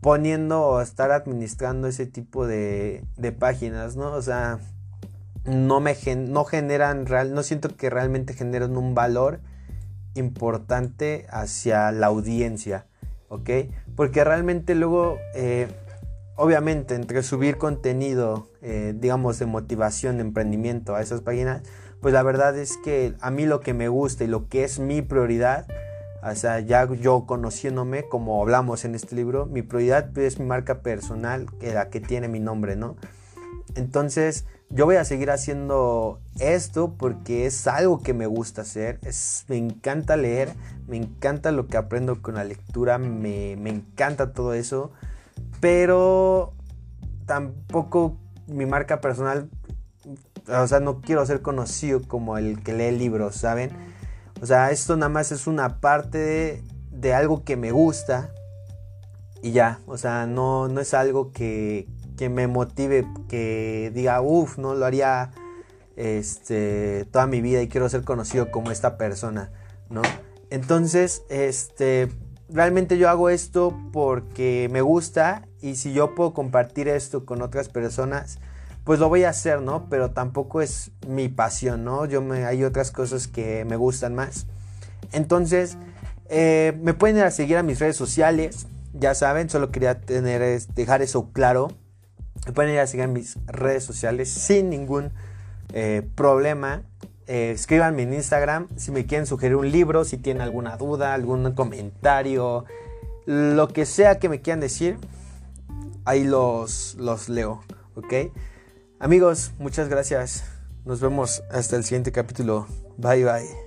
poniendo o estar administrando ese tipo de, de páginas, ¿no? O sea, no me no generan, real, no siento que realmente generen un valor importante hacia la audiencia, ¿ok? Porque realmente luego, eh, obviamente, entre subir contenido, eh, digamos, de motivación, de emprendimiento a esas páginas, pues la verdad es que a mí lo que me gusta y lo que es mi prioridad, o sea, ya yo conociéndome, como hablamos en este libro, mi prioridad es mi marca personal, que la que tiene mi nombre, ¿no? Entonces, yo voy a seguir haciendo esto porque es algo que me gusta hacer. Es, me encanta leer, me encanta lo que aprendo con la lectura, me, encanta todo eso. Pero tampoco mi marca personal, o sea, no quiero ser conocido como el que lee libros, ¿saben? O sea, esto nada más es una parte de, de algo que me gusta y ya, o sea, no, no es algo que, que me motive, que diga, uff, no lo haría este, toda mi vida y quiero ser conocido como esta persona, ¿no? Entonces, este, realmente yo hago esto porque me gusta y si yo puedo compartir esto con otras personas, pues lo voy a hacer, ¿no? Pero tampoco es mi pasión, ¿no? Yo me, hay otras cosas que me gustan más. Entonces, eh, me pueden ir a seguir a mis redes sociales, ya saben, solo quería tener, dejar eso claro. Pueden ir a seguir mis redes sociales sin ningún eh, problema. Eh, escríbanme en Instagram si me quieren sugerir un libro, si tienen alguna duda, algún comentario, lo que sea que me quieran decir, ahí los, los leo, ¿ok? Amigos, muchas gracias. Nos vemos hasta el siguiente capítulo. Bye bye.